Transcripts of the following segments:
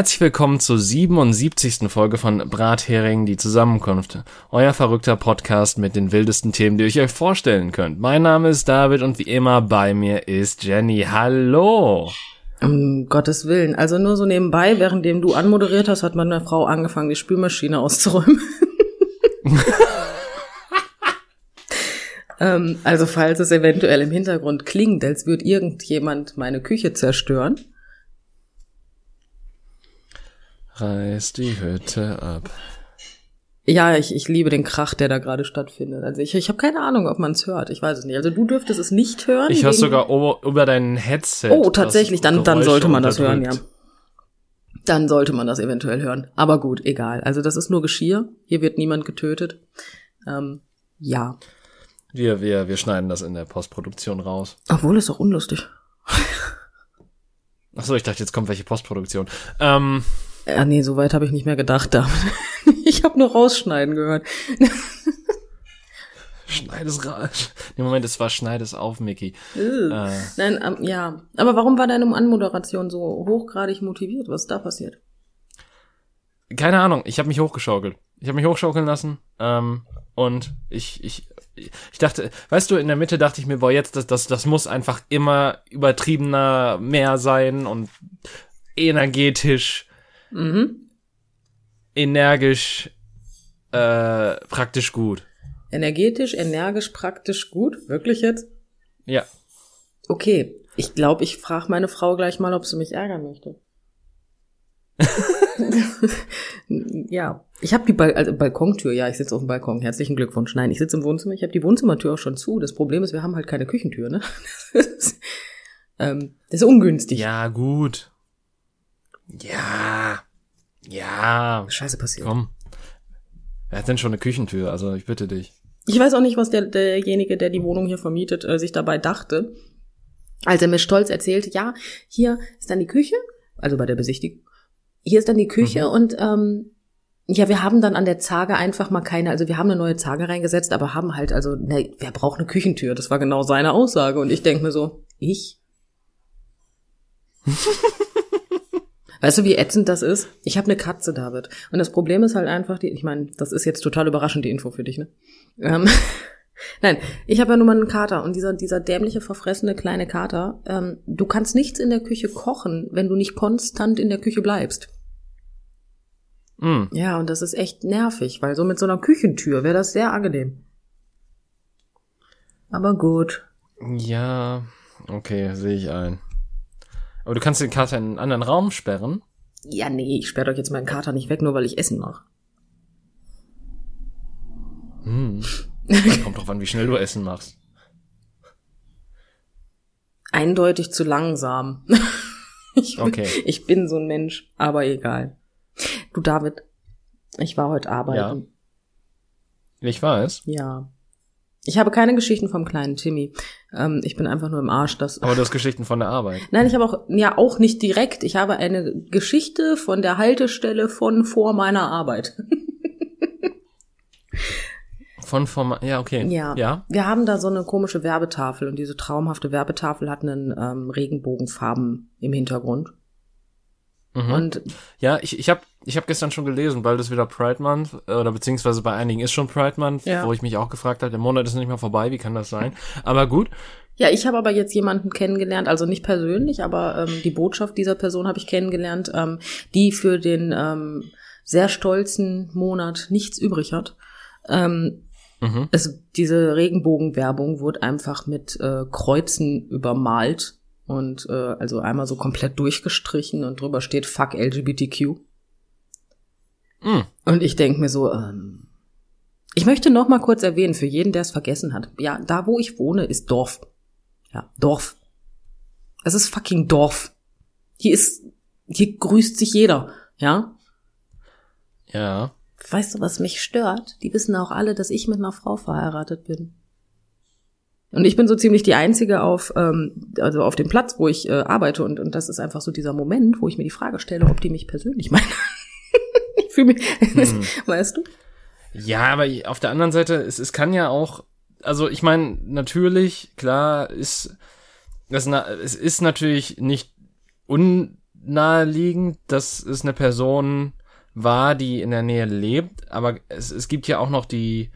Herzlich willkommen zur 77. Folge von Brathering, die Zusammenkunft. Euer verrückter Podcast mit den wildesten Themen, die ihr euch vorstellen könnt. Mein Name ist David und wie immer bei mir ist Jenny. Hallo! Um Gottes Willen. Also nur so nebenbei, währenddem du anmoderiert hast, hat meine Frau angefangen, die Spülmaschine auszuräumen. ähm, also falls es eventuell im Hintergrund klingt, als würde irgendjemand meine Küche zerstören. Reiß die Hütte ab. Ja, ich, ich liebe den Krach, der da gerade stattfindet. Also ich, ich habe keine Ahnung, ob man es hört. Ich weiß es nicht. Also du dürftest es nicht hören. Ich höre sogar über, über dein Headset. Oh, tatsächlich. Dann, dann sollte man das hören, ja. Dann sollte man das eventuell hören. Aber gut, egal. Also das ist nur Geschirr. Hier wird niemand getötet. Ähm, ja. Wir, wir, wir schneiden das in der Postproduktion raus. Obwohl, ist doch unlustig. Ach so, ich dachte, jetzt kommt welche Postproduktion. Ähm, ja, nee, so weit habe ich nicht mehr gedacht. Damit. Ich habe nur rausschneiden gehört. Schneid es raus. Nee, Moment, es war Schneid es auf, Mickey. Äh. Nein, ähm, ja. Aber warum war deine Anmoderation so hochgradig motiviert? Was ist da passiert? Keine Ahnung, ich habe mich hochgeschaukelt. Ich habe mich hochschaukeln lassen ähm, und ich, ich, ich dachte, weißt du, in der Mitte dachte ich mir, boah, jetzt, das, das, das muss einfach immer übertriebener mehr sein und energetisch Mhm. energisch, äh, praktisch gut. Energetisch, energisch, praktisch gut? Wirklich jetzt? Ja. Okay. Ich glaube, ich frage meine Frau gleich mal, ob sie mich ärgern möchte. ja, ich habe die Bal also Balkontür, ja, ich sitze auf dem Balkon. Herzlichen Glückwunsch. Nein, ich sitze im Wohnzimmer, ich habe die Wohnzimmertür auch schon zu. Das Problem ist, wir haben halt keine Küchentür, ne? Das ist, ähm, das ist ungünstig. Ja, gut. Ja. Ja. Scheiße passiert. Komm. Wer hat denn schon eine Küchentür? Also ich bitte dich. Ich weiß auch nicht, was der, derjenige, der die Wohnung hier vermietet, äh, sich dabei dachte, als er mir stolz erzählte, ja, hier ist dann die Küche, also bei der Besichtigung, hier ist dann die Küche Mhm. und ähm, ja, wir haben dann an der Zage einfach mal keine, also wir haben eine neue Zage reingesetzt, aber haben halt, also, ne, wer braucht eine Küchentür? Das war genau seine Aussage. Und ich denk mir so, ich? Weißt du, wie ätzend das ist? Ich habe eine Katze, David. Und das Problem ist halt einfach, die, ich meine, das ist jetzt total überraschend, die Info für dich, ne? Ähm, Nein, ich habe ja nur mal einen Kater und dieser, dieser dämliche, verfressene kleine Kater, ähm, du kannst nichts in der Küche kochen, wenn du nicht konstant in der Küche bleibst. Hm. Ja, und das ist echt nervig, weil so mit so einer Küchentür wäre das sehr angenehm. Aber gut. Ja, okay, sehe ich ein. Aber du kannst den Kater in einen anderen Raum sperren. Ja, nee, ich sperre doch jetzt meinen Kater nicht weg, nur weil ich Essen mache. Hm. Kommt drauf an, wie schnell du Essen machst. Eindeutig zu langsam. ich, bin- Okay. ich bin so ein Mensch, aber egal. Du, David, ich war heute arbeiten. Ich weiß. Ja. Ich habe keine Geschichten vom kleinen Timmy. Ähm, ich bin einfach nur im Arsch, dass. Aber du hast Geschichten von der Arbeit. Nein, ich habe auch, ja, auch nicht direkt. Ich habe eine Geschichte von der Haltestelle von vor meiner Arbeit. Von Forma ja, okay. Ja. Ja. Wir haben da so eine komische Werbetafel und diese traumhafte Werbetafel hat einen ähm, Regenbogenfarben im Hintergrund. Mhm. Und Ja, ich, ich habe ich hab gestern schon gelesen, bald ist wieder Pride Month, äh, oder beziehungsweise bei einigen ist schon Pride Month, Ja. wo ich mich auch gefragt habe, der Monat ist nicht mehr vorbei, wie kann das sein? Aber gut, ja, ich habe aber jetzt jemanden kennengelernt, also nicht persönlich, aber ähm, die Botschaft dieser Person habe ich kennengelernt, ähm, die für den ähm, sehr stolzen Monat nichts übrig hat. Ähm, mhm. es, diese Regenbogenwerbung wurde einfach mit äh, Kreuzen übermalt und äh, also einmal so komplett durchgestrichen und drüber steht Fuck LGBTQ. Mm. Und ich denk mir so, ähm, ich möchte noch mal kurz erwähnen, für jeden, der es vergessen hat. Ja, da wo ich wohne, ist Dorf. Ja, Dorf. Es ist fucking Dorf. Hier ist, hier grüßt sich jeder. Ja, ja. Weißt du, was mich stört? Die wissen auch alle, dass ich mit einer Frau verheiratet bin. Und ich bin so ziemlich die Einzige auf, ähm, also auf dem Platz, wo ich äh, arbeite. Und, und das ist einfach so dieser Moment, wo ich mir die Frage stelle, ob die mich persönlich meinen. ich fühle mich, Hm. weißt du? Ja, aber auf der anderen Seite, es, es kann ja auch, also ich meine, natürlich, klar, ist, das, es ist natürlich nicht un, naheliegend, dass es eine Person war, die in der Nähe lebt, aber es, es gibt ja auch noch die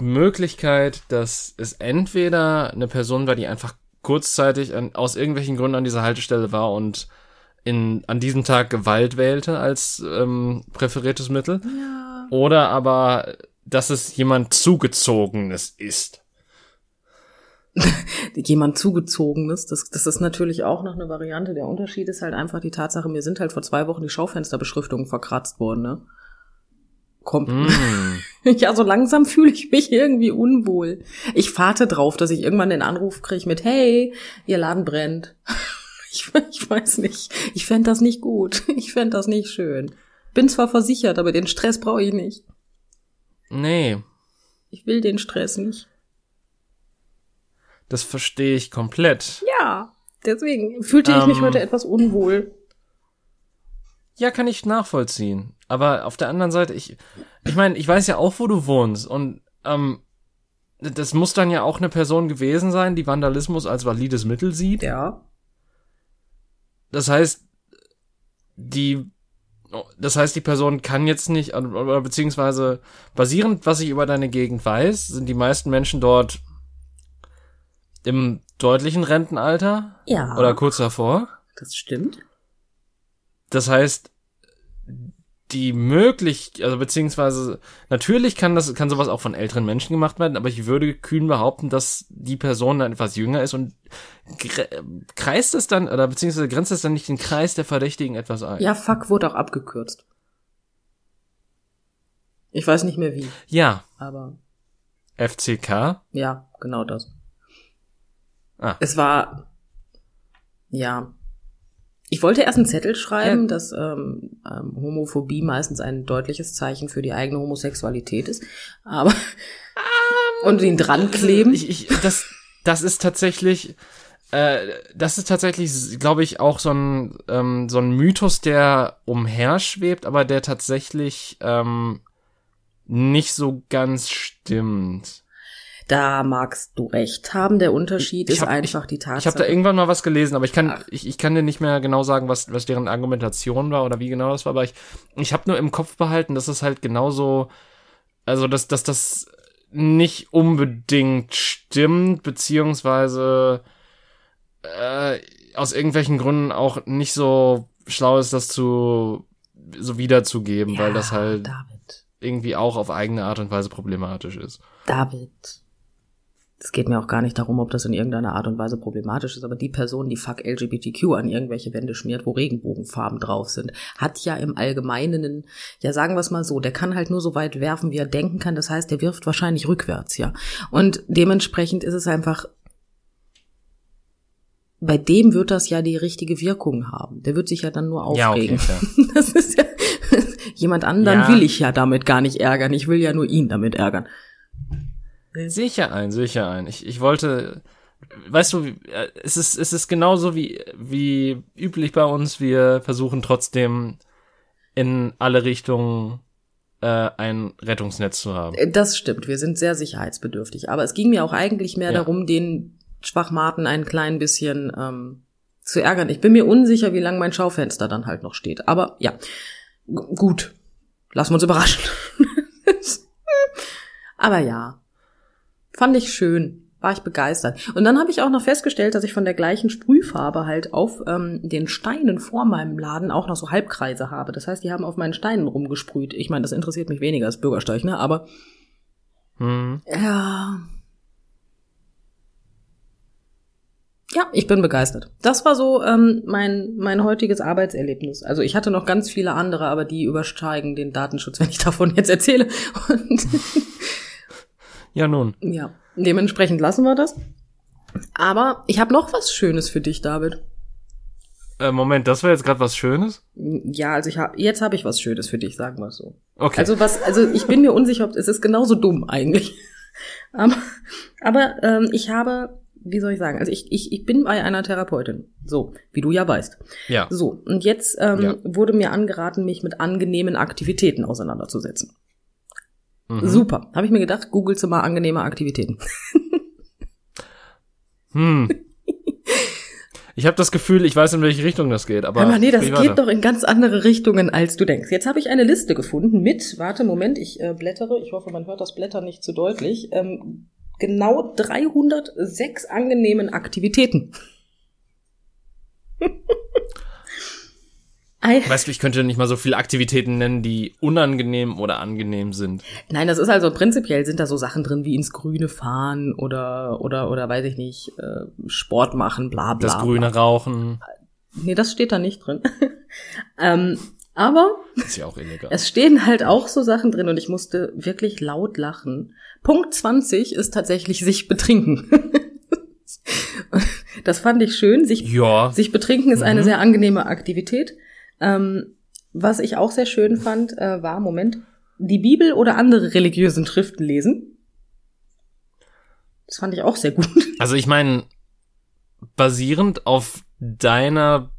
Möglichkeit, dass es entweder eine Person war, die einfach kurzzeitig an, aus irgendwelchen Gründen an dieser Haltestelle war und in, an diesem Tag Gewalt wählte als ähm, präferiertes Mittel. Ja. Oder aber, dass es jemand Zugezogenes ist. Jemand Zugezogenes, das, das ist natürlich auch noch eine Variante. Der Unterschied ist halt einfach die Tatsache, mir sind halt vor zwei Wochen die Schaufensterbeschriftungen verkratzt worden, ne? Kommt. Mm. Ja, so langsam fühle ich mich irgendwie unwohl. Ich warte drauf, dass ich irgendwann den Anruf kriege mit, hey, ihr Laden brennt. Ich, ich weiß nicht. Ich fände das nicht gut. Ich fände das nicht schön. Bin zwar versichert, aber den Stress brauche ich nicht. Nee, Ich will den Stress nicht. das verstehe ich komplett. Ja, deswegen fühlte ich mich Ähm. heute etwas unwohl. Ja, kann ich nachvollziehen. Aber auf der anderen Seite, ich, ich meine, ich weiß ja auch, wo du wohnst und ähm, das muss dann ja auch eine Person gewesen sein, die Vandalismus als valides Mittel sieht. Ja. Das heißt, die, das heißt, die Person kann jetzt nicht, oder beziehungsweise basierend, was ich über deine Gegend weiß, sind die meisten Menschen dort im deutlichen Rentenalter Ja. oder kurz davor. Das stimmt. Das heißt, die möglich, also beziehungsweise natürlich kann das, kann sowas auch von älteren Menschen gemacht werden, aber ich würde kühn behaupten, dass die Person dann etwas jünger ist und kreist es dann, oder beziehungsweise grenzt es dann nicht den Kreis der Verdächtigen etwas ein. Ja, fuck wurde auch abgekürzt. Ich weiß nicht mehr wie, Ja, aber FCK. ja, genau das. Ah. Es war, ja. Ich wollte erst einen Zettel schreiben, Ja. dass ähm, ähm, Homophobie meistens ein deutliches Zeichen für die eigene Homosexualität ist, aber und ihn dran kleben. Ich, ich, das, das ist tatsächlich, äh, das ist tatsächlich, glaube ich, auch so ein, ähm, so ein Mythos, der umherschwebt, aber der tatsächlich ähm, nicht so ganz stimmt. Da magst du recht haben. Der Unterschied Ich ist hab- einfach die Tatsache. Ich habe da irgendwann mal was gelesen, aber ich kann, ich, ich kann dir nicht mehr genau sagen, was, was deren Argumentation war oder wie genau das war, aber ich, ich habe nur im Kopf behalten, dass es halt genauso, also dass, dass das nicht unbedingt stimmt, beziehungsweise äh, aus irgendwelchen Gründen auch nicht so schlau ist, das zu so wiederzugeben, weil das halt David. irgendwie auch auf eigene Art und Weise problematisch ist. David. Es geht mir auch gar nicht darum, ob das in irgendeiner Art und Weise problematisch ist, aber die Person, die fuck LGBTQ an irgendwelche Wände schmiert, wo Regenbogenfarben drauf sind, hat ja im Allgemeinen, ja sagen wir es mal so, der kann halt nur so weit werfen, wie er denken kann. Das heißt, der wirft wahrscheinlich rückwärts, ja. Und dementsprechend ist es einfach, bei dem wird das ja die richtige Wirkung haben. Der wird sich ja dann nur Ja, okay, aufregen. Das ist ja, jemand anderen Ja. will ich ja damit gar nicht ärgern. Ich will ja nur ihn damit ärgern. Sicher ein, sicher ein. Ich, ich wollte, weißt du, äh, es ist, es ist genauso wie, wie üblich bei uns. Wir versuchen trotzdem in alle Richtungen äh, ein Rettungsnetz zu haben. Das stimmt, wir sind sehr sicherheitsbedürftig. Aber es ging mir auch eigentlich mehr Ja. darum, den Schwachmaten ein klein bisschen ähm, zu ärgern. Ich bin mir unsicher, wie lange mein Schaufenster dann halt noch steht. Aber ja, G gut. Lassen wir uns überraschen. Aber ja, fand ich schön. War ich begeistert. Und dann habe ich auch noch festgestellt, dass ich von der gleichen Sprühfarbe halt auf ähm, den Steinen vor meinem Laden auch noch so Halbkreise habe. Das heißt, die haben auf meinen Steinen rumgesprüht. Ich meine, das interessiert mich weniger als Bürgersteig, ne? Aber Hm. ja. Ja, ich bin begeistert. Das war so ähm, mein, mein heutiges Arbeitserlebnis. Also ich hatte noch ganz viele andere, aber die übersteigen den Datenschutz, wenn ich davon jetzt erzähle. Und Ja, nun. ja, dementsprechend lassen wir das. Aber ich habe noch was Schönes für dich, David. Äh, Moment, das war jetzt gerade was Schönes? Ja, also ich hab, jetzt habe ich was Schönes für dich, sagen wir es so. Okay. Also was, also ich bin mir unsicher, ob es ist genauso dumm eigentlich. Aber, aber ähm, ich habe, wie soll ich sagen, also ich, ich, ich bin bei einer Therapeutin, so wie du ja weißt. ja. So und jetzt ähm, Ja. wurde mir angeraten, mich mit angenehmen Aktivitäten auseinanderzusetzen. Mhm. Super, habe ich mir gedacht, googelst du mal angenehme Aktivitäten. Hm. Ich habe das Gefühl, ich weiß, in welche Richtung das geht, aber. Aber nee, das geht weiter. doch in ganz andere Richtungen, als du denkst. Jetzt habe ich eine Liste gefunden mit, warte, Moment, ich äh, blättere, ich hoffe, man hört das Blättern nicht zu deutlich, ähm, genau 306 angenehmen Aktivitäten. Ei- Weißt du, ich könnte nicht mal so viele Aktivitäten nennen, die unangenehm oder angenehm sind. Nein, das ist also prinzipiell sind da so Sachen drin wie ins Grüne fahren oder oder oder weiß ich nicht äh, Sport machen, bla bla. Das grüne Rauchen Bla. Nee, das steht da nicht drin. ähm, aber ist ja auch illegal. es stehen halt auch so Sachen drin und ich musste wirklich laut lachen. Punkt 20 ist tatsächlich sich betrinken. das fand ich schön. Sich ja, sich betrinken ist eine Mhm. sehr angenehme Aktivität. Ähm, was ich auch sehr schön fand, äh, war, Moment, die Bibel oder andere religiösen Schriften lesen. Das fand ich auch sehr gut. also ich meine, basierend auf deiner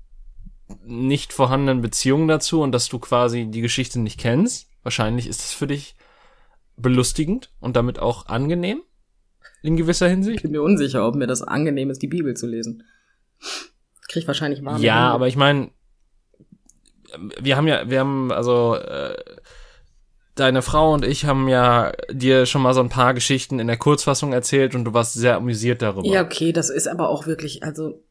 nicht vorhandenen Beziehung dazu und dass du quasi die Geschichte nicht kennst, wahrscheinlich ist es für dich belustigend und damit auch angenehm in gewisser Ich Hinsicht. bin mir unsicher, ob mir das angenehm ist, die Bibel zu lesen. Krieg wahrscheinlich warme Ja, Hände. aber ich meine, wir haben ja, wir haben also äh, deine Frau und ich haben ja dir schon mal so ein paar Geschichten in der Kurzfassung erzählt und du warst sehr amüsiert darüber. Ja, okay, das ist aber auch wirklich, also,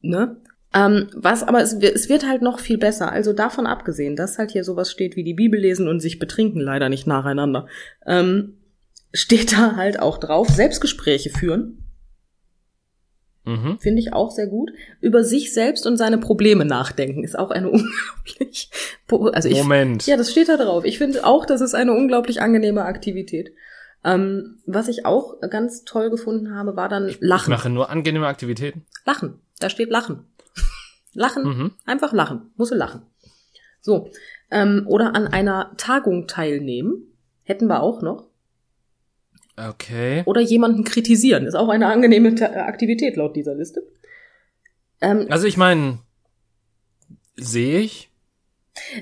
ne? Ähm, was, aber es, es wird halt noch viel besser. Also davon abgesehen, dass halt hier sowas steht wie die Bibel lesen und sich betrinken, leider nicht nacheinander, ähm, steht da halt auch drauf, Selbstgespräche führen, Mhm. finde ich auch sehr gut. Über sich selbst und seine Probleme nachdenken, ist auch eine unglaublich, also ich, Moment. ja, das steht da drauf. Ich finde auch, das ist eine unglaublich angenehme Aktivität. Ähm, was ich auch ganz toll gefunden habe, war dann Ich Lachen. mache nur angenehme Aktivitäten. Lachen. Da steht Lachen. Lachen. Mhm. Einfach lachen. Muss lachen. So. Ähm, oder an einer Tagung teilnehmen. Hätten wir auch noch. Okay. Oder jemanden kritisieren. Ist auch eine angenehme Aktivität laut dieser Liste. Ähm, Also ich meine, sehe ich,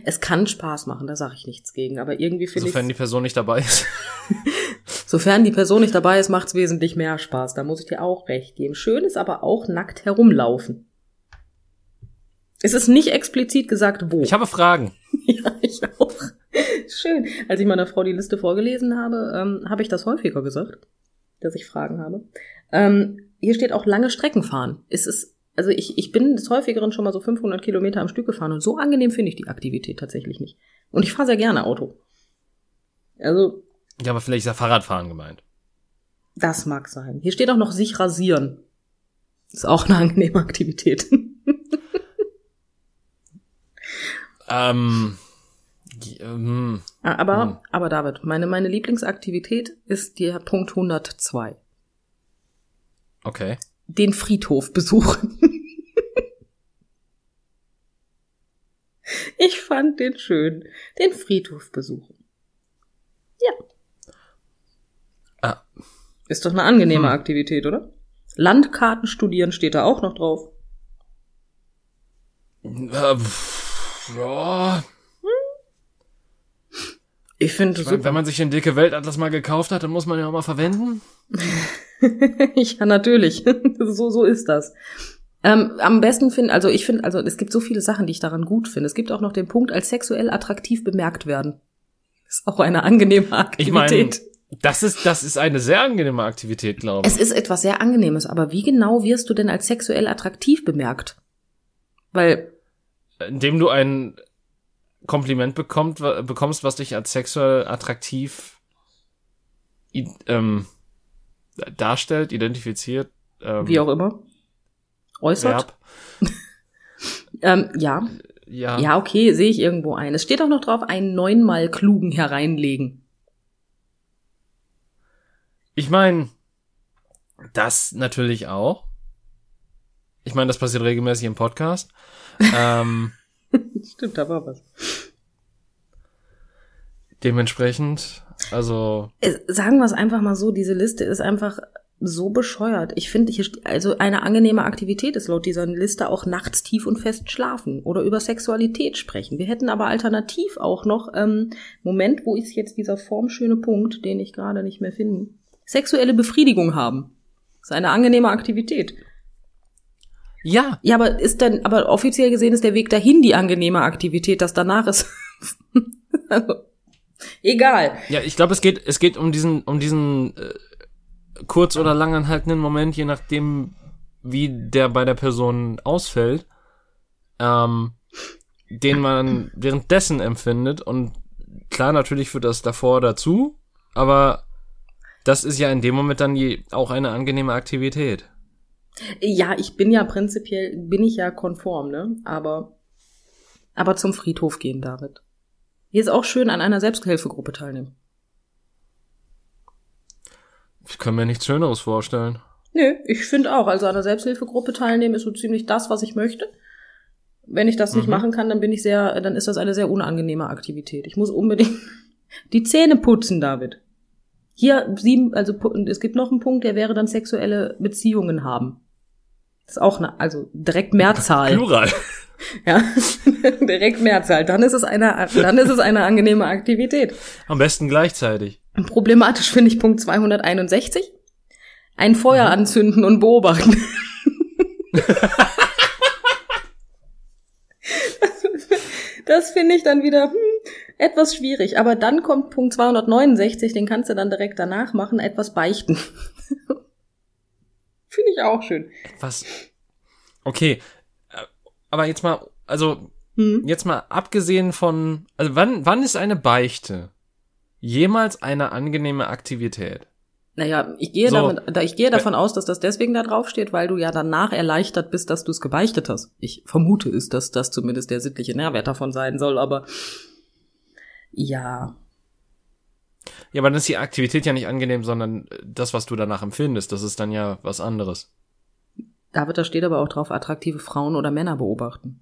es kann Spaß machen, da sage ich nichts gegen. Aber irgendwie finde ich, sofern die Person nicht dabei ist. sofern die Person nicht dabei ist, macht es wesentlich mehr Spaß. Da muss ich dir auch recht geben. Schön ist aber auch nackt herumlaufen. Es ist nicht explizit gesagt, wo. Ich habe Fragen. Ja, ich auch. Schön. Als ich meiner Frau die Liste vorgelesen habe, ähm, habe ich das häufiger gesagt, dass ich Fragen habe. Ähm, hier steht auch lange Strecken fahren. Es ist, also ich, ich bin des häufigeren schon mal so 500 Kilometer am Stück gefahren und so angenehm finde ich die Aktivität tatsächlich nicht. Und ich fahre sehr gerne Auto. Also, Ja, aber vielleicht ist ja Fahrradfahren gemeint. das mag sein. Hier steht auch noch sich rasieren. Ist auch eine angenehme Aktivität. Ähm, ähm, aber, Hm. aber David, meine, meine Lieblingsaktivität ist der Punkt 102. okay. den Friedhof besuchen. ich fand den schön. Den Friedhof besuchen. Ja. Ah. Ist doch eine angenehme Hm. Aktivität, oder? Landkarten studieren steht da auch noch drauf. Äh, pff, ja, Ich finde ich mein, wenn man sich den dicke Weltatlas mal gekauft hat, dann muss man ja auch mal verwenden. ja, natürlich. so, so ist das. Ähm, am besten finde, also ich finde, also es gibt so viele Sachen, die ich daran gut finde. Es gibt auch noch den Punkt, als sexuell attraktiv bemerkt werden. Ist auch eine angenehme Ich meine, Aktivität. das ist, das ist eine sehr angenehme Aktivität, glaube ich. Es ist etwas sehr Angenehmes, aber wie genau wirst du denn als sexuell attraktiv bemerkt? Weil, Indem du ein Kompliment bekommt, bekommst, was dich als sexuell attraktiv ähm, darstellt, identifiziert. Ähm, wie auch immer, äußert. Ähm, ja, Ja. ja, okay, sehe ich irgendwo ein. Es steht auch noch drauf, einen neunmal klugen hereinlegen. Ich meine, das natürlich auch. Ich meine, das passiert regelmäßig im Podcast. ähm, Stimmt, da war was. dementsprechend, also Es- Sagen wir es einfach mal so, diese Liste ist einfach so bescheuert. Ich finde, hier, also eine angenehme Aktivität ist laut dieser Liste auch nachts tief und fest schlafen oder über Sexualität sprechen. Wir hätten aber alternativ auch noch, ähm, Moment, wo ist jetzt dieser formschöne Punkt, den ich gerade nicht mehr finde? Sexuelle Befriedigung haben. Das ist eine angenehme Aktivität. Ja. Ja, aber ist dann, aber offiziell gesehen ist der Weg dahin die angenehme Aktivität, das danach ist. also, egal. Ja, ich glaube, es geht, es geht um diesen, um diesen äh, kurz oder lang anhaltenden Moment, je nachdem, wie der bei der Person ausfällt, ähm, den man währenddessen empfindet. Und klar, natürlich führt das davor dazu, aber das ist ja in dem Moment dann je, auch eine angenehme Aktivität. Ja, ich bin ja prinzipiell, bin ich ja konform, ne? Aber, aber zum Friedhof gehen, David. Hier ist auch schön an einer Selbsthilfegruppe teilnehmen. Ich kann mir nichts Schöneres vorstellen. Nö, ich finde auch. Also an einer Selbsthilfegruppe teilnehmen ist so ziemlich das, was ich möchte. Wenn ich das nicht Mhm. machen kann, dann bin ich sehr, dann ist das eine sehr unangenehme Aktivität. Ich muss unbedingt die Zähne putzen, David. Hier sieben, also es gibt noch einen Punkt, der wäre dann sexuelle Beziehungen haben. Das ist auch eine, also direkt Mehrzahl. Plural. Ja, direkt Mehrzahl. Dann ist es eine, dann ist es eine angenehme Aktivität. Am besten gleichzeitig. Problematisch finde ich Punkt 261. Ein Feuer anzünden und beobachten. das finde ich dann wieder hm, etwas schwierig. Aber dann kommt Punkt 269, den kannst du dann direkt danach machen, etwas beichten. Finde ich auch schön. Was? Okay. Äh, Aber jetzt mal, also, Hm. jetzt mal abgesehen von, also wann, wann ist eine Beichte jemals eine angenehme Aktivität? Naja, ich gehe, So. damit, da, ich gehe davon aus, dass das deswegen da drauf steht, weil du ja danach erleichtert bist, dass du es gebeichtet hast. Ich vermute es, dass das zumindest der sittliche Nährwert davon sein soll, aber ja, Ja, aber dann ist die Aktivität ja nicht angenehm, sondern das, was du danach empfindest, das ist dann ja was anderes. David, da steht aber auch drauf, attraktive Frauen oder Männer beobachten.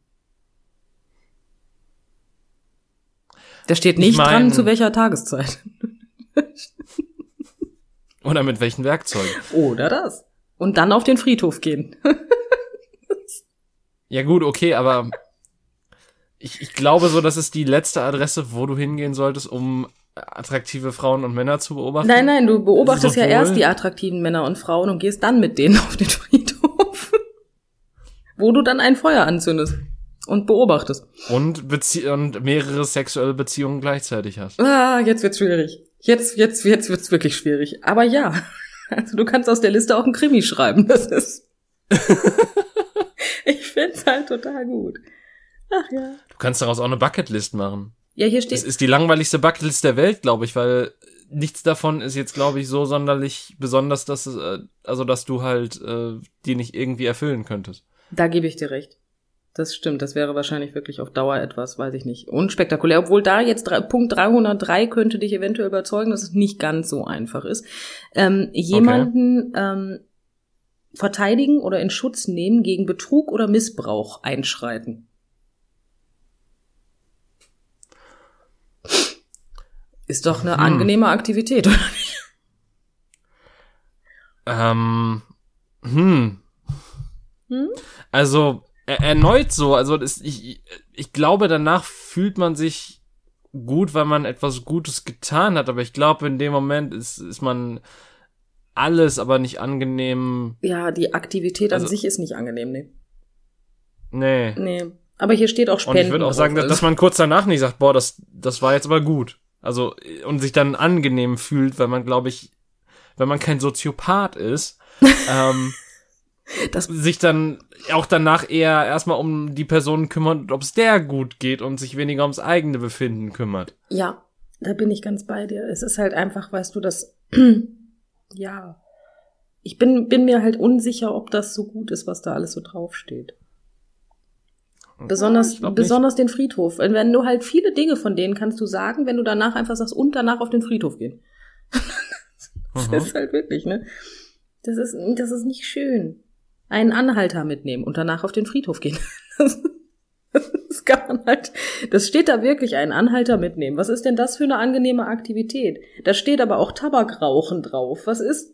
Da steht nicht Ich mein- dran, zu welcher Tageszeit. Oder mit welchen Werkzeugen? Oder das. Und dann auf den Friedhof gehen. Ja gut, okay, aber ich, ich glaube so, das ist die letzte Adresse, wo du hingehen solltest, um attraktive Frauen und Männer zu beobachten. Nein, nein, du beobachtest ja Sowohl- erst die attraktiven Männer und Frauen und gehst dann mit denen auf den Friedhof. Wo du dann ein Feuer anzündest und beobachtest. Und, Bezie und mehrere sexuelle Beziehungen gleichzeitig hast. Ah, jetzt wird's schwierig. Jetzt, jetzt, jetzt wird's wirklich schwierig. Aber ja, also du kannst aus der Liste auch einen Krimi schreiben. Das ist. ich find's halt total gut. Ach ja. Du kannst daraus auch eine Bucketlist machen. Ja, hier Es steht. ist die langweiligste Bucketlist der Welt, glaube ich, weil nichts davon ist jetzt, glaube ich, so sonderlich besonders, dass es, äh, also dass du halt äh, die nicht irgendwie erfüllen könntest. Da gebe ich dir recht. Das stimmt. Das wäre wahrscheinlich wirklich auf Dauer etwas, weiß ich nicht, unspektakulär. Obwohl da jetzt drei, Punkt 303 könnte dich eventuell überzeugen, dass es nicht ganz so einfach ist. Ähm, jemanden ähm, verteidigen oder in Schutz nehmen gegen Betrug oder Missbrauch einschreiten. Ist doch eine Hm. angenehme Aktivität, oder nicht? Ähm, hm. Hm? Also er, erneut so, also das, ich, ich glaube, danach fühlt man sich gut, weil man etwas Gutes getan hat, aber ich glaube, in dem Moment ist, ist man alles, aber nicht angenehm. Ja, die Aktivität an Also- sich ist nicht angenehm, nee. Nee. Nee. Aber hier steht auch Und Spenden. ich würde auch sagen, dass, dass man kurz danach nicht sagt, boah, das, das war jetzt aber gut. Also, und sich dann angenehm fühlt, weil man, glaube ich, wenn man kein Soziopath ist, ähm, Das- sich dann auch danach eher erstmal um die Person kümmert, ob es der gut geht und sich weniger ums eigene Befinden kümmert. Ja, da bin ich ganz bei dir. Es ist halt einfach, weißt du, das, ja. Ich bin, bin mir halt unsicher, ob das so gut ist, was da alles so draufsteht. Besonders, nicht. besonders den Friedhof. Wenn wenn du halt viele Dinge von denen kannst du sagen, wenn du danach einfach sagst, und danach auf den Friedhof gehen. Das Mhm. ist halt wirklich, ne? Das ist, das ist nicht schön. Einen Anhalter mitnehmen und danach auf den Friedhof gehen. Das, das kann man halt, das steht da wirklich, einen Anhalter mitnehmen. Was ist denn das für eine angenehme Aktivität? Da steht aber auch Tabakrauchen drauf. Was ist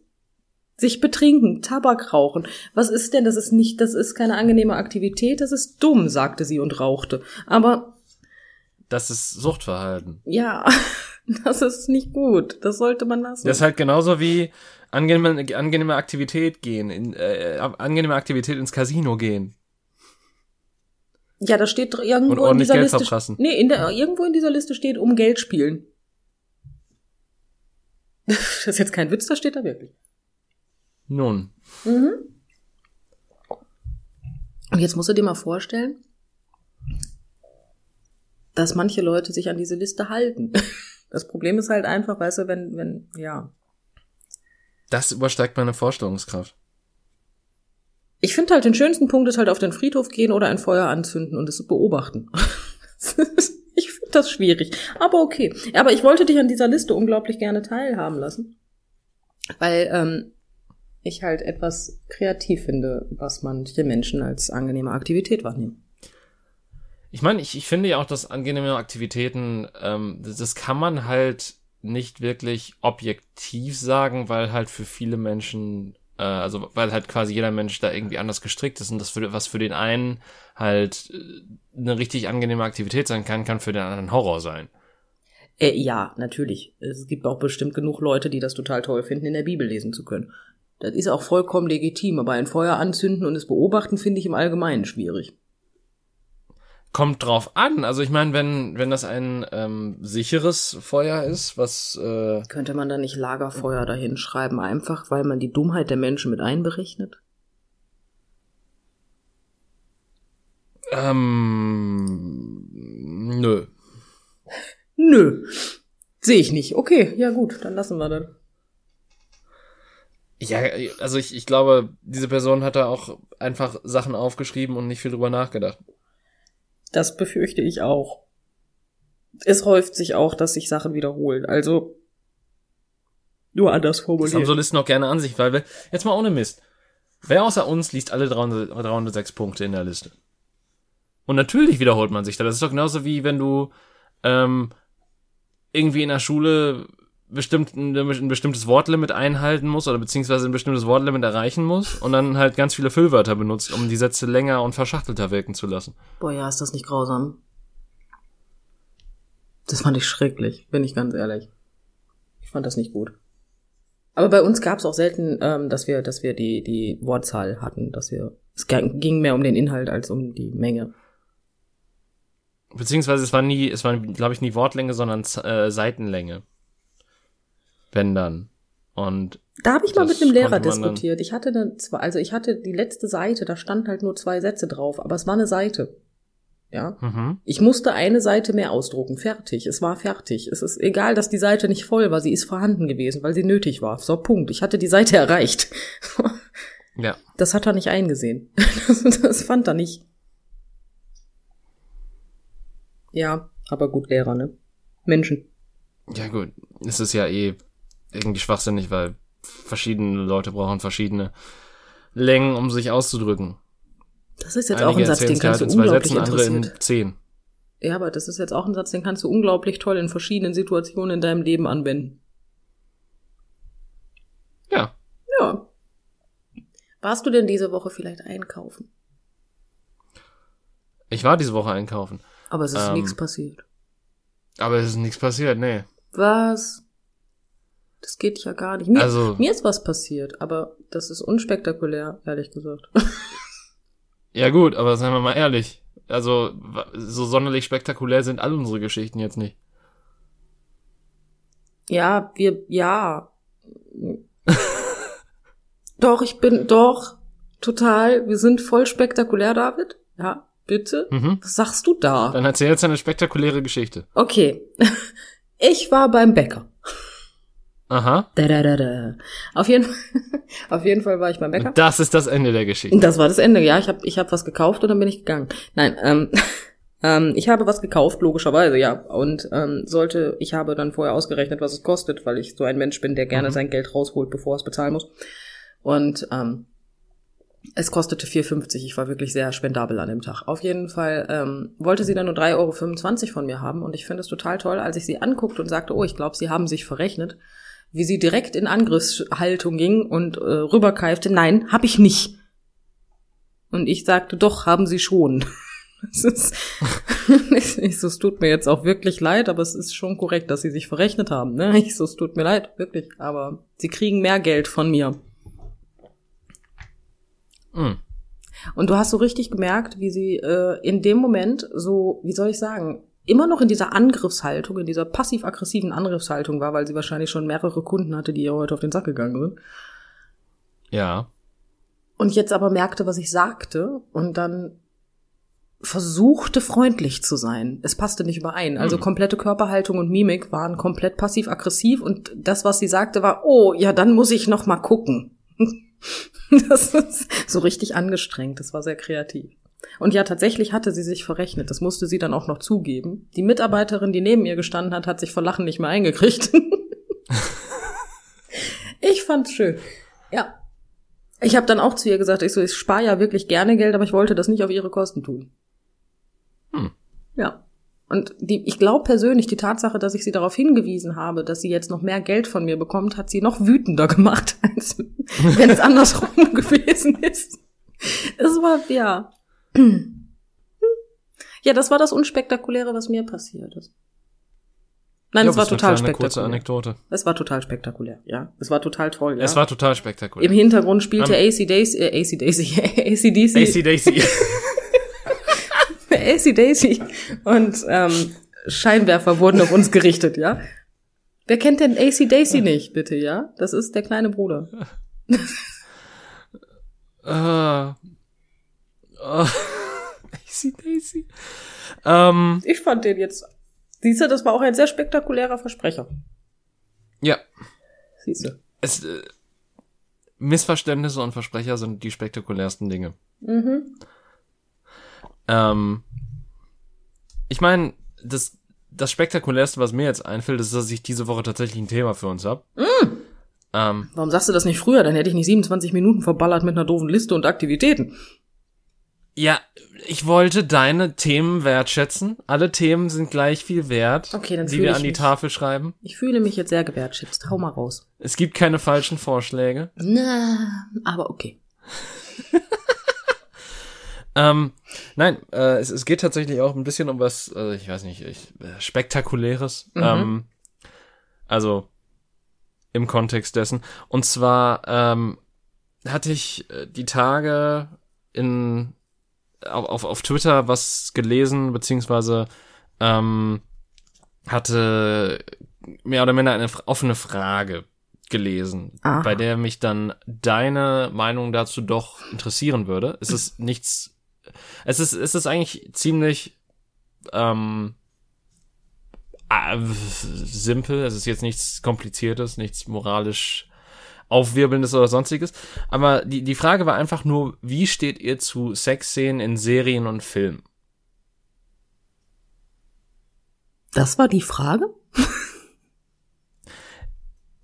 sich betrinken, Tabak rauchen? Was ist denn, das ist nicht, das ist keine angenehme Aktivität, das ist dumm, sagte sie und rauchte. Aber Das ist Suchtverhalten. ja, das ist nicht gut. Das sollte man lassen. Das ist halt genauso wie angenehme, angenehme Aktivität gehen, in, äh, angenehme Aktivität ins Casino gehen. Ja, da steht irgendwo in dieser Geld Liste. verprassen. Nee, in der, irgendwo in dieser Liste steht um Geld spielen. Das ist jetzt kein Witz, das steht da wirklich. Nun, Mhm. Und jetzt musst du dir mal vorstellen, dass manche Leute sich an diese Liste halten. Das Problem ist halt einfach, weißt du, wenn, wenn, ja. das übersteigt meine Vorstellungskraft. Ich finde halt, den schönsten Punkt ist halt auf den Friedhof gehen oder ein Feuer anzünden und es beobachten. ich finde das schwierig. Aber okay. Aber ich wollte dich an dieser Liste unglaublich gerne teilhaben lassen. Weil ähm, ich halt etwas kreativ finde, was manche Menschen als angenehme Aktivität wahrnehmen. Ich meine, ich, ich finde ja auch, dass angenehme Aktivitäten, ähm, das, kann man halt nicht wirklich objektiv sagen, weil halt für viele Menschen, äh, also weil halt quasi jeder Mensch da irgendwie anders gestrickt ist und das für, was für den einen halt äh, eine richtig angenehme Aktivität sein kann, kann für den anderen Horror sein. Äh, ja, natürlich. Es gibt auch bestimmt genug Leute, die das total toll finden, in der Bibel lesen zu können. Das ist auch vollkommen legitim, aber ein Feuer anzünden und es beobachten finde ich im Allgemeinen schwierig. Kommt drauf an. Also ich meine, wenn, wenn das ein ähm, sicheres Feuer ist, was äh, Könnte man da nicht Lagerfeuer dahin schreiben, einfach weil man die Dummheit der Menschen mit einberechnet? ähm, nö. Nö. Sehe ich nicht. Okay, ja gut, dann lassen wir das. Ja, also ich, ich glaube, diese Person hat da auch einfach Sachen aufgeschrieben und nicht viel drüber nachgedacht. Das befürchte ich auch. Es häuft sich auch, dass sich Sachen wiederholen. Also nur anders Das haben formuliert. so Listen auch gerne an sich, weil wir, jetzt mal ohne Mist. Wer außer uns liest alle 300, 306 Punkte in der Liste? Und natürlich wiederholt man sich da. Das ist doch genauso wie wenn du ähm, irgendwie in der Schule bestimmt ein, ein bestimmtes Wortlimit einhalten musst oder beziehungsweise ein bestimmtes Wortlimit erreichen musst und dann halt ganz viele Füllwörter benutzt, um die Sätze länger und verschachtelter wirken zu lassen. Boah, ja, ist das nicht grausam? Das fand ich schrecklich, bin ich ganz ehrlich. Ich fand das nicht gut. Aber bei uns gab es auch selten, ähm, dass wir, dass wir die, die Wortzahl hatten, dass wir. Es ging mehr um den Inhalt als um die Menge. Beziehungsweise es war nie, es war, glaube ich, nie Wortlänge, sondern äh, Seitenlänge. Wenn dann. Und Da habe ich mal mit einem Lehrer diskutiert. Ich hatte dann zwar, also ich hatte die letzte Seite, da stand halt nur zwei Sätze drauf, aber es war eine Seite. Ja. mhm. Ich musste eine Seite mehr ausdrucken. Fertig. Es war fertig. Es ist egal, dass die Seite nicht voll war. Sie ist vorhanden gewesen, weil sie nötig war. So, Punkt. Ich hatte die Seite erreicht. ja. Das hat er nicht eingesehen. Das, das fand er nicht. Ja, aber gut, Lehrer, ne? Menschen. Ja gut, es ist ja eh irgendwie schwachsinnig, weil verschiedene Leute brauchen verschiedene Längen, um sich auszudrücken. Das ist jetzt auch ein Einige Satz, den kannst du halt zwei unglaublich Sätzen, andere in zehn. Ja, aber das ist jetzt auch ein Satz, den kannst du unglaublich toll in verschiedenen Situationen in deinem Leben anwenden. Ja. Ja. Warst du denn diese Woche vielleicht einkaufen? Ich war diese Woche einkaufen. Aber es ist Ähm. nichts passiert. Aber es ist nichts passiert, nee. Was? Das geht ja gar nicht. Mir, Also- mir ist was passiert, aber das ist unspektakulär, ehrlich gesagt. Ja gut, aber seien wir mal ehrlich. Also, so sonderlich spektakulär sind alle unsere Geschichten jetzt nicht. ja, wir, ja. doch, ich bin, doch, total. Wir sind voll spektakulär, David. Ja, bitte. Mhm. Was sagst du da? Dann erzähl jetzt eine spektakuläre Geschichte. Okay. Ich war beim Bäcker. Aha. Da, da, da, da. Auf jeden Fall, auf jeden Fall war ich beim Bäcker. Das ist das Ende der Geschichte. Das war das Ende, ja. Ich habe ich hab was gekauft und dann bin ich gegangen. Nein, ähm, ähm, ich habe was gekauft, logischerweise, ja. Und ähm, sollte, ich habe dann vorher ausgerechnet, was es kostet, weil ich so ein Mensch bin, der gerne Mhm. sein Geld rausholt, bevor er es bezahlen muss. Und ähm, es kostete 4,50. Ich war wirklich sehr spendabel an dem Tag. Auf jeden Fall ähm, wollte sie dann nur 3,25 Euro von mir haben. Und ich finde es total toll, als ich sie anguckte und sagte, oh, ich glaube, sie haben sich verrechnet, wie sie direkt in Angriffshaltung ging und äh, rüberkeifte, nein, hab ich nicht. Und ich sagte, doch, haben sie schon. Es ist, ich so, es tut mir jetzt auch wirklich leid, aber es ist schon korrekt, dass sie sich verrechnet haben. Ne? Ich so, es tut mir leid, wirklich. Aber sie kriegen mehr Geld von mir. Mhm. Und du hast so richtig gemerkt, wie sie äh, in dem Moment so, wie soll ich sagen, immer noch in dieser Angriffshaltung, in dieser passiv-aggressiven Angriffshaltung war, weil sie wahrscheinlich schon mehrere Kunden hatte, die ihr heute auf den Sack gegangen sind. Ja. Und jetzt aber merkte, was ich sagte und dann versuchte freundlich zu sein. Es passte nicht überein. Also Hm. komplette Körperhaltung und Mimik waren komplett passiv-aggressiv und das, was sie sagte, war, oh, ja, dann muss ich noch mal gucken. Das ist so richtig angestrengt. Das war sehr kreativ. Und ja, tatsächlich hatte sie sich verrechnet. Das musste sie dann auch noch zugeben. Die Mitarbeiterin, die neben ihr gestanden hat, hat sich vor Lachen nicht mehr eingekriegt. ich fand's schön. Ja. Ich habe dann auch zu ihr gesagt, ich so, ich spare ja wirklich gerne Geld, aber ich wollte das nicht auf ihre Kosten tun. Hm. Ja. Und die, ich glaube persönlich, die Tatsache, dass ich sie darauf hingewiesen habe, dass sie jetzt noch mehr Geld von mir bekommt, hat sie noch wütender gemacht, als wenn es andersrum gewesen ist. Es war, ja. Ja, das war das Unspektakuläre, was mir passiert ist. Nein, Ja, es war total eine kleine, kurze spektakulär. Anekdote. Es war total spektakulär, ja. Es war total toll, ja. Es war total spektakulär. Im Hintergrund spielte AC Daisy, äh, AC Daisy, AC DC, AC Daisy. AC Daisy und ähm, Scheinwerfer wurden auf uns gerichtet, ja. Wer kennt denn AC Daisy nicht, bitte, ja? Das ist der kleine Bruder. äh, AC Daisy. Ähm, Ich fand den jetzt. Siehst du, das war auch ein sehr spektakulärer Versprecher. ja. Siehst du. Es, äh, Missverständnisse und Versprecher sind die spektakulärsten Dinge. Mhm. Ähm, ich meine, das, das spektakulärste, was mir jetzt einfällt, ist, dass ich diese Woche tatsächlich ein Thema für uns habe. Ähm, Warum sagst du das nicht früher? Dann hätte ich nicht 27 Minuten verballert mit einer doofen Liste und Aktivitäten. Ja, ich wollte deine Themen wertschätzen. Alle Themen sind gleich viel wert, Okay, dann die wir an die mich- Tafel schreiben. Ich fühle mich jetzt sehr gewertschätzt. Hau mal raus. Es gibt keine falschen Vorschläge. Na, aber okay. Ähm, nein, äh, es, es geht tatsächlich auch ein bisschen um was, äh, ich weiß nicht, ich, äh, spektakuläres. Mhm. Ähm, also im Kontext dessen. Und zwar ähm, hatte ich äh, die Tage in auf, auf, auf Twitter was gelesen, beziehungsweise ähm, hatte mehr oder minder eine offene Frage gelesen, Aha. bei der mich dann deine Meinung dazu doch interessieren würde. Es ist nichts, es ist, es ist eigentlich ziemlich ähm, ah, simpel. Es ist jetzt nichts Kompliziertes, nichts moralisch Aufwirbelndes oder sonstiges. Aber die, die Frage war einfach nur, wie steht ihr zu Sexszenen in Serien und Filmen? Das war die Frage?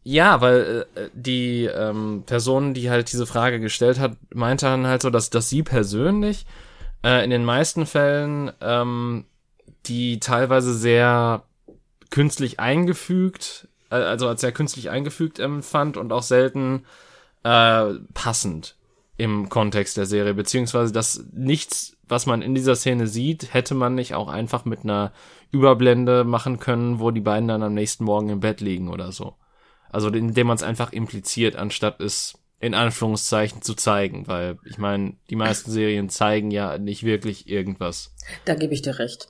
Ja, weil äh, die ähm, Person, die halt diese Frage gestellt hat, meinte dann halt so, dass, dass sie persönlich äh, in den meisten Fällen ähm, die teilweise sehr künstlich eingefügt, also als sehr künstlich eingefügt empfand und auch selten äh, passend im Kontext der Serie, beziehungsweise dass nichts, was man in dieser Szene sieht, hätte man nicht auch einfach mit einer Überblende machen können, wo die beiden dann am nächsten Morgen im Bett liegen oder so. Also indem man es einfach impliziert, anstatt es in Anführungszeichen zu zeigen, weil ich meine, die meisten Serien zeigen ja nicht wirklich irgendwas. Da gebe ich dir recht.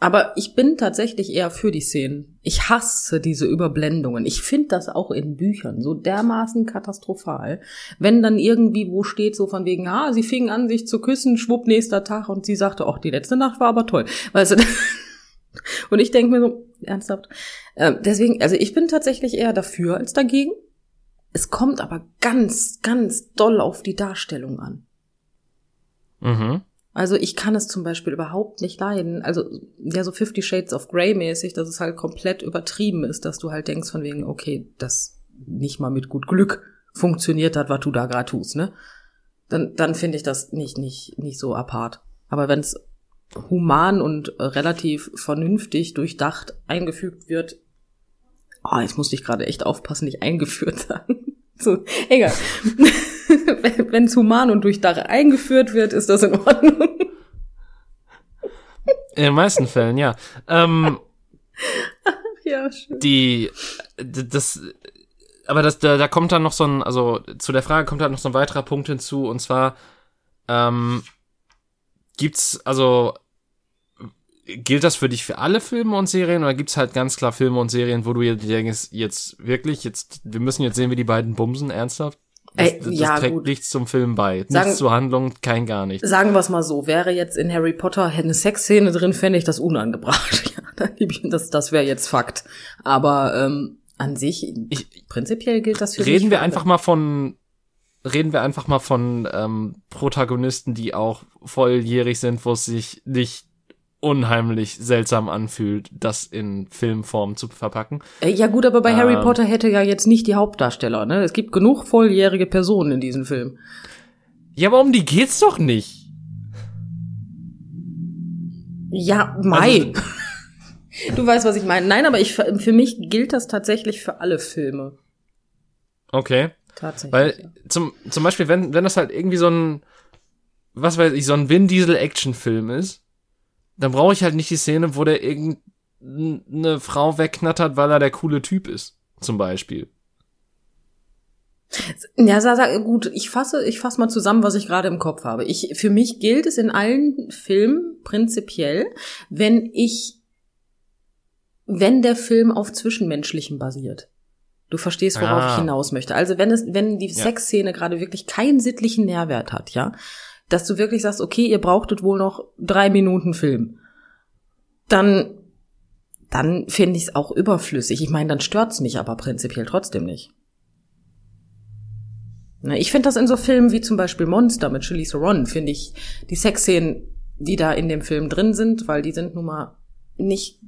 Aber ich bin tatsächlich eher für die Szenen. Ich hasse diese Überblendungen. Ich finde das auch in Büchern so dermaßen katastrophal. Wenn dann irgendwie wo steht so von wegen, ah, sie fingen an, sich zu küssen, schwupp, nächster Tag und sie sagte, ach, die letzte Nacht war aber toll. Weißt du? Und ich denke mir so, ernsthaft. Ähm, deswegen, also ich bin tatsächlich eher dafür als dagegen. Es kommt aber ganz, ganz doll auf die Darstellung an. Mhm. Also ich kann es zum Beispiel überhaupt nicht leiden. Also ja, so Fifty Shades of Grey mäßig, dass es halt komplett übertrieben ist, dass du halt denkst von wegen, okay, das nicht mal mit gut Glück funktioniert hat, was du da gerade tust, ne? Dann, dann finde ich das nicht, nicht, nicht so apart. Aber wenn es human und äh, relativ vernünftig durchdacht eingefügt wird, oh, jetzt musste ich gerade echt aufpassen, nicht eingeführt sagen. So, egal. wenn es human und durchdacht eingeführt wird, ist das in Ordnung. In den meisten Fällen, ja. Ähm, ja, schön. die, das, aber das, da, da kommt dann noch so ein, also zu der Frage kommt dann noch so ein weiterer Punkt hinzu, und zwar, Ähm, gibt's, also, gilt das für dich für alle Filme und Serien oder gibt's halt ganz klar Filme und Serien, wo du jetzt denkst, jetzt wirklich, jetzt, wir müssen jetzt sehen, wie die beiden bumsen, ernsthaft? Das, Ey, das ja, trägt gut. nichts zum Film bei. Sagen- nichts zur Handlung, kein gar nichts. Sagen wir es mal so, wäre jetzt in Harry Potter eine Sexszene drin, fände ich das unangebracht. ja, dann gebe ich, das, das wäre jetzt Fakt. Aber ähm, an sich, Ich- prinzipiell gilt das für mich Reden für wir einfach mal von, reden wir einfach mal von ähm, Protagonisten, die auch volljährig sind, wo es sich nicht unheimlich seltsam anfühlt, das in Filmform zu verpacken. Äh, Ja gut, aber bei Harry Ähm. Potter hätte ja jetzt nicht die Hauptdarsteller. Ne? Es gibt genug volljährige Personen in diesem Film. Ja, aber um die geht's doch nicht. Ja, Mai. Also- du weißt, was ich meine. Nein, aber ich, für mich gilt das tatsächlich für alle Filme. Okay. Tatsächlich. Weil ja. zum, zum Beispiel, wenn, wenn das halt irgendwie so ein, was weiß ich, so ein Vin Diesel Actionfilm ist, dann brauche ich halt nicht die Szene, wo der irgendeine Frau wegknattert, weil er der coole Typ ist. Zum Beispiel. Ja, sag, sag, gut, ich fasse, ich fasse mal zusammen, was ich gerade im Kopf habe. Ich, für mich gilt es in allen Filmen prinzipiell, wenn ich, wenn der Film auf Zwischenmenschlichem basiert. Du verstehst, worauf Ah. ich hinaus möchte. Also wenn es, wenn die Ja. Sexszene gerade wirklich keinen sittlichen Nährwert hat, ja, dass du wirklich sagst, okay, ihr brauchtet wohl noch drei Minuten Film, dann, dann finde ich es auch überflüssig. Ich meine, dann stört's mich aber prinzipiell trotzdem nicht. Na, ich finde das in so Filmen wie zum Beispiel Monster mit Charlize Theron, finde ich die Sexszenen, die da in dem Film drin sind, weil die sind nun mal nicht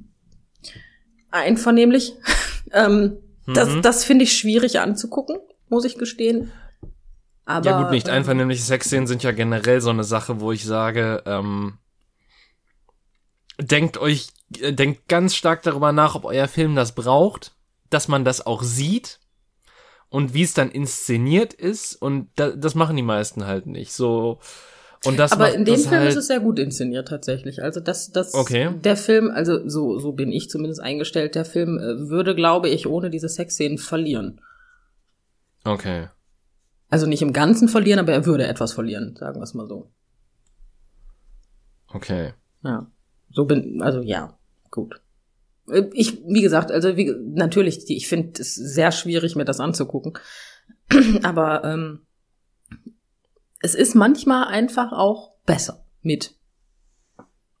einvernehmlich. ähm, Das, Mhm. das finde ich schwierig anzugucken, muss ich gestehen. Aber, ja gut, nicht ähm, einvernehmliche Sexszenen sind ja generell so eine Sache, wo ich sage, ähm, denkt euch, äh, denkt ganz stark darüber nach, ob euer Film das braucht, dass man das auch sieht und wie es dann inszeniert ist und da, das machen die meisten halt nicht. So und das aber macht in dem Film halt, ist es sehr gut inszeniert tatsächlich. Also das, das, Okay. der Film, also so, so bin ich zumindest eingestellt. Der Film äh, würde, glaube ich, ohne diese Sexszenen verlieren. okay. Also nicht im Ganzen verlieren, aber er würde etwas verlieren, sagen wir es mal so. Okay. Ja. So bin, also ja, gut. Äh, Ich, wie gesagt, also wie, natürlich, ich finde es sehr schwierig, mir das anzugucken. Aber ähm, es ist manchmal einfach auch besser mit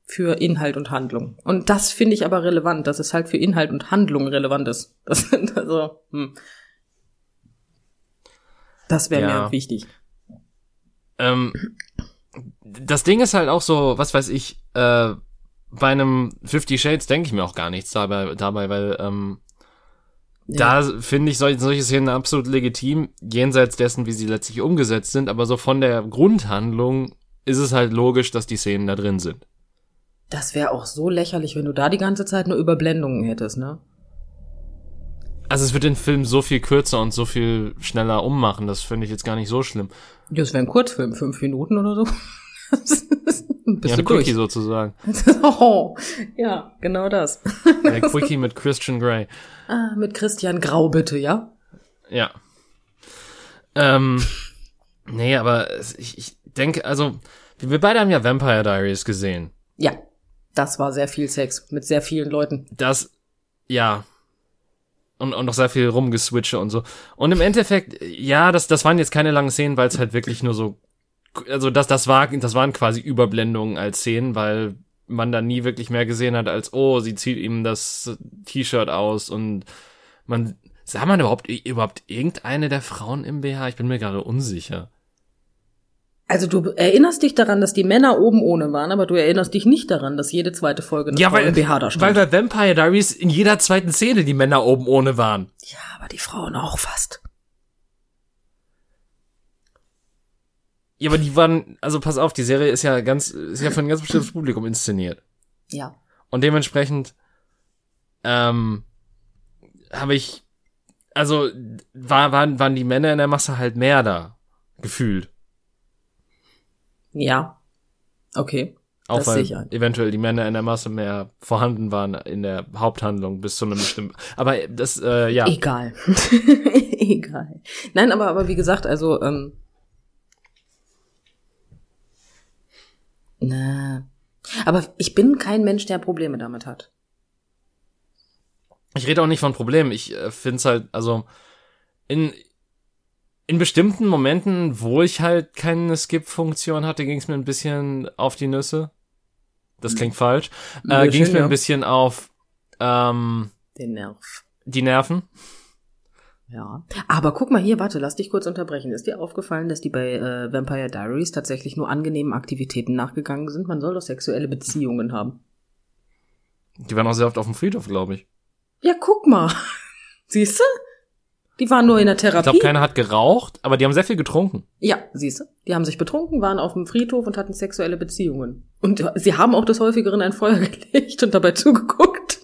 für Inhalt und Handlung. Und das finde ich aber relevant, dass es halt für Inhalt und Handlung relevant ist. Das, also, hm. Das wäre Ja. mir wichtig. Ähm, das Ding ist halt auch so, was weiß ich, äh, bei einem Fifty Shades denke ich mir auch gar nichts dabei, dabei weil ähm, da finde ich solche, solche Szenen absolut legitim, jenseits dessen, wie sie letztlich umgesetzt sind, aber so von der Grundhandlung ist es halt logisch, dass die Szenen da drin sind. Das wäre auch so lächerlich, wenn du da die ganze Zeit nur Überblendungen hättest, ne? Also es wird den Film so viel kürzer und so viel schneller ummachen, das finde ich jetzt gar nicht so schlimm. Das wäre ein Kurzfilm, fünf Minuten oder so. Bist ja, ein. Quickie sozusagen. oh, ja, genau das. Der Quickie mit Christian Grey. Ah, mit Christian Grau bitte, ja? Ja. Ähm, nee, aber ich, ich denke, also, wir beide haben ja Vampire Diaries gesehen. Ja, das war sehr viel Sex mit sehr vielen Leuten. Das, ja. Und, und noch sehr viel rumgeswitche und so. Und im Endeffekt, ja, das, das waren jetzt keine langen Szenen, weil es halt wirklich nur so, also das, das war, das waren quasi Überblendungen als Szenen, weil man da nie wirklich mehr gesehen hat als, oh, sie zieht ihm das T-Shirt aus und man, sah man überhaupt, überhaupt irgendeine der Frauen im BH? Ich bin mir gerade unsicher. Also du erinnerst dich daran, dass die Männer oben ohne waren, aber du erinnerst dich nicht daran, dass jede zweite Folge eine Ja, Frau weil, im BH da weil stand. bei Vampire Diaries in jeder zweiten Szene die Männer oben ohne waren. ja, aber die Frauen auch fast. Ja, aber die waren, also pass auf, die Serie ist ja ganz, ist ja für ein ganz bestimmtes Publikum inszeniert. Ja. Und dementsprechend, ähm, habe ich, also, war, waren, waren die Männer in der Masse halt mehr da. Gefühlt. Ja. Okay. Auch Das weil eventuell die Männer in der Masse mehr vorhanden waren in der Haupthandlung bis zu einem bestimmten, aber das, äh, ja. Egal. Egal. Nein, aber, aber wie gesagt, also, ähm, Na. Aber ich bin kein Mensch, der Probleme damit hat. Ich rede auch nicht von Problemen. Ich äh, finde es halt, also in, in bestimmten Momenten, wo ich halt keine Skip-Funktion hatte, ging es mir ein bisschen auf die Nüsse. Das klingt falsch. Äh, ging es mir ja. ein bisschen auf ähm, Den Nerv. die Nerven. Ja. Aber guck mal hier, warte, lass dich kurz unterbrechen. Ist dir aufgefallen, dass die bei äh, Vampire Diaries tatsächlich nur angenehmen Aktivitäten nachgegangen sind? Man soll doch sexuelle Beziehungen haben. Die waren auch sehr oft auf dem Friedhof, glaube ich. Ja, guck mal. Siehst du? Die waren nur in der Ich Therapie. glaube, keiner hat geraucht, aber die haben sehr viel getrunken. Ja, siehst du? Die haben sich betrunken, waren auf dem Friedhof und hatten sexuelle Beziehungen. Und sie haben auch des Häufigeren ein Feuer gelegt und dabei zugeguckt.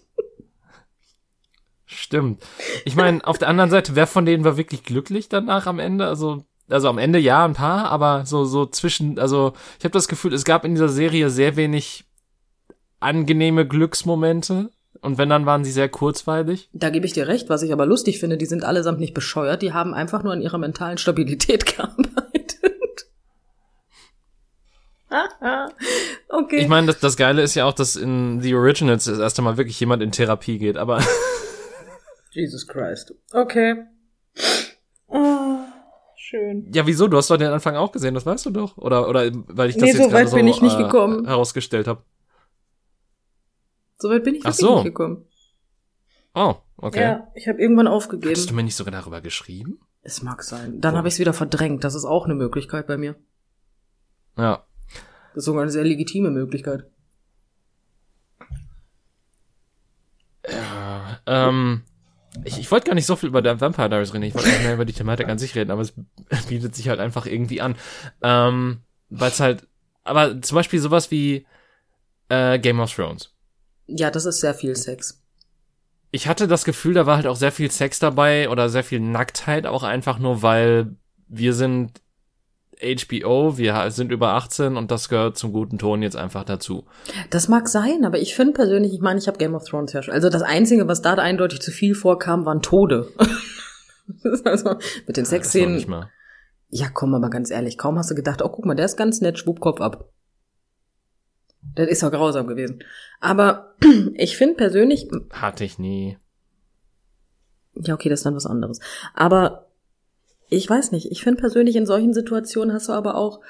Stimmt. Ich meine, auf der anderen Seite, wer von denen war wirklich glücklich danach am Ende? Also, also am Ende ja, ein paar, aber so, so zwischen, also ich habe das Gefühl, es gab in dieser Serie sehr wenig angenehme Glücksmomente. Und wenn, dann waren sie sehr kurzweilig. Da gebe ich dir recht, was ich aber lustig finde, die sind allesamt nicht bescheuert, die haben einfach nur an ihrer mentalen Stabilität gearbeitet. okay. Ich meine, das, das Geile ist ja auch, dass in The Originals das erste Mal wirklich jemand in Therapie geht, aber Jesus Christ. Okay. Oh, schön. ja, wieso? Du hast doch den Anfang auch gesehen, das weißt du doch. Oder, oder weil ich das Nee, jetzt so gerade so bin ich nicht äh, gekommen. herausgestellt habe. Soweit bin ich Ach wirklich so. nicht gekommen. Oh, okay. Ja, ich habe irgendwann aufgegeben. Hattest du mir nicht sogar darüber geschrieben? Es mag sein. Dann habe ich es wieder verdrängt. Das ist auch eine Möglichkeit bei mir. Ja. Das ist sogar eine sehr legitime Möglichkeit. Ja, ähm, ich, ich wollte gar nicht so viel über der Vampire Diaries reden. Ich wollte mehr über die Thematik an sich reden, aber es bietet sich halt einfach irgendwie an. Ähm, weil es halt, aber zum Beispiel sowas wie äh, Game of Thrones. Ja, das ist sehr viel Sex. Ich hatte das Gefühl, da war halt auch sehr viel Sex dabei oder sehr viel Nacktheit, auch einfach nur, weil wir sind HBO, wir sind über 18 und das gehört zum guten Ton jetzt einfach dazu. Das mag sein, aber ich finde persönlich, ich meine, ich habe Game of Thrones ja schon. Also das Einzige, was da eindeutig zu viel vorkam, waren Tode. Also mit den Sexszenen. Ja, komm, aber ganz ehrlich, kaum hast du gedacht, oh, guck mal, der ist ganz nett, schwupp, Kopf ab. Das ist doch grausam gewesen. Aber ich finde persönlich, Hatte ich nie. ja, okay, das ist dann was anderes. Aber ich weiß nicht, ich finde persönlich, in solchen Situationen hast du aber auch,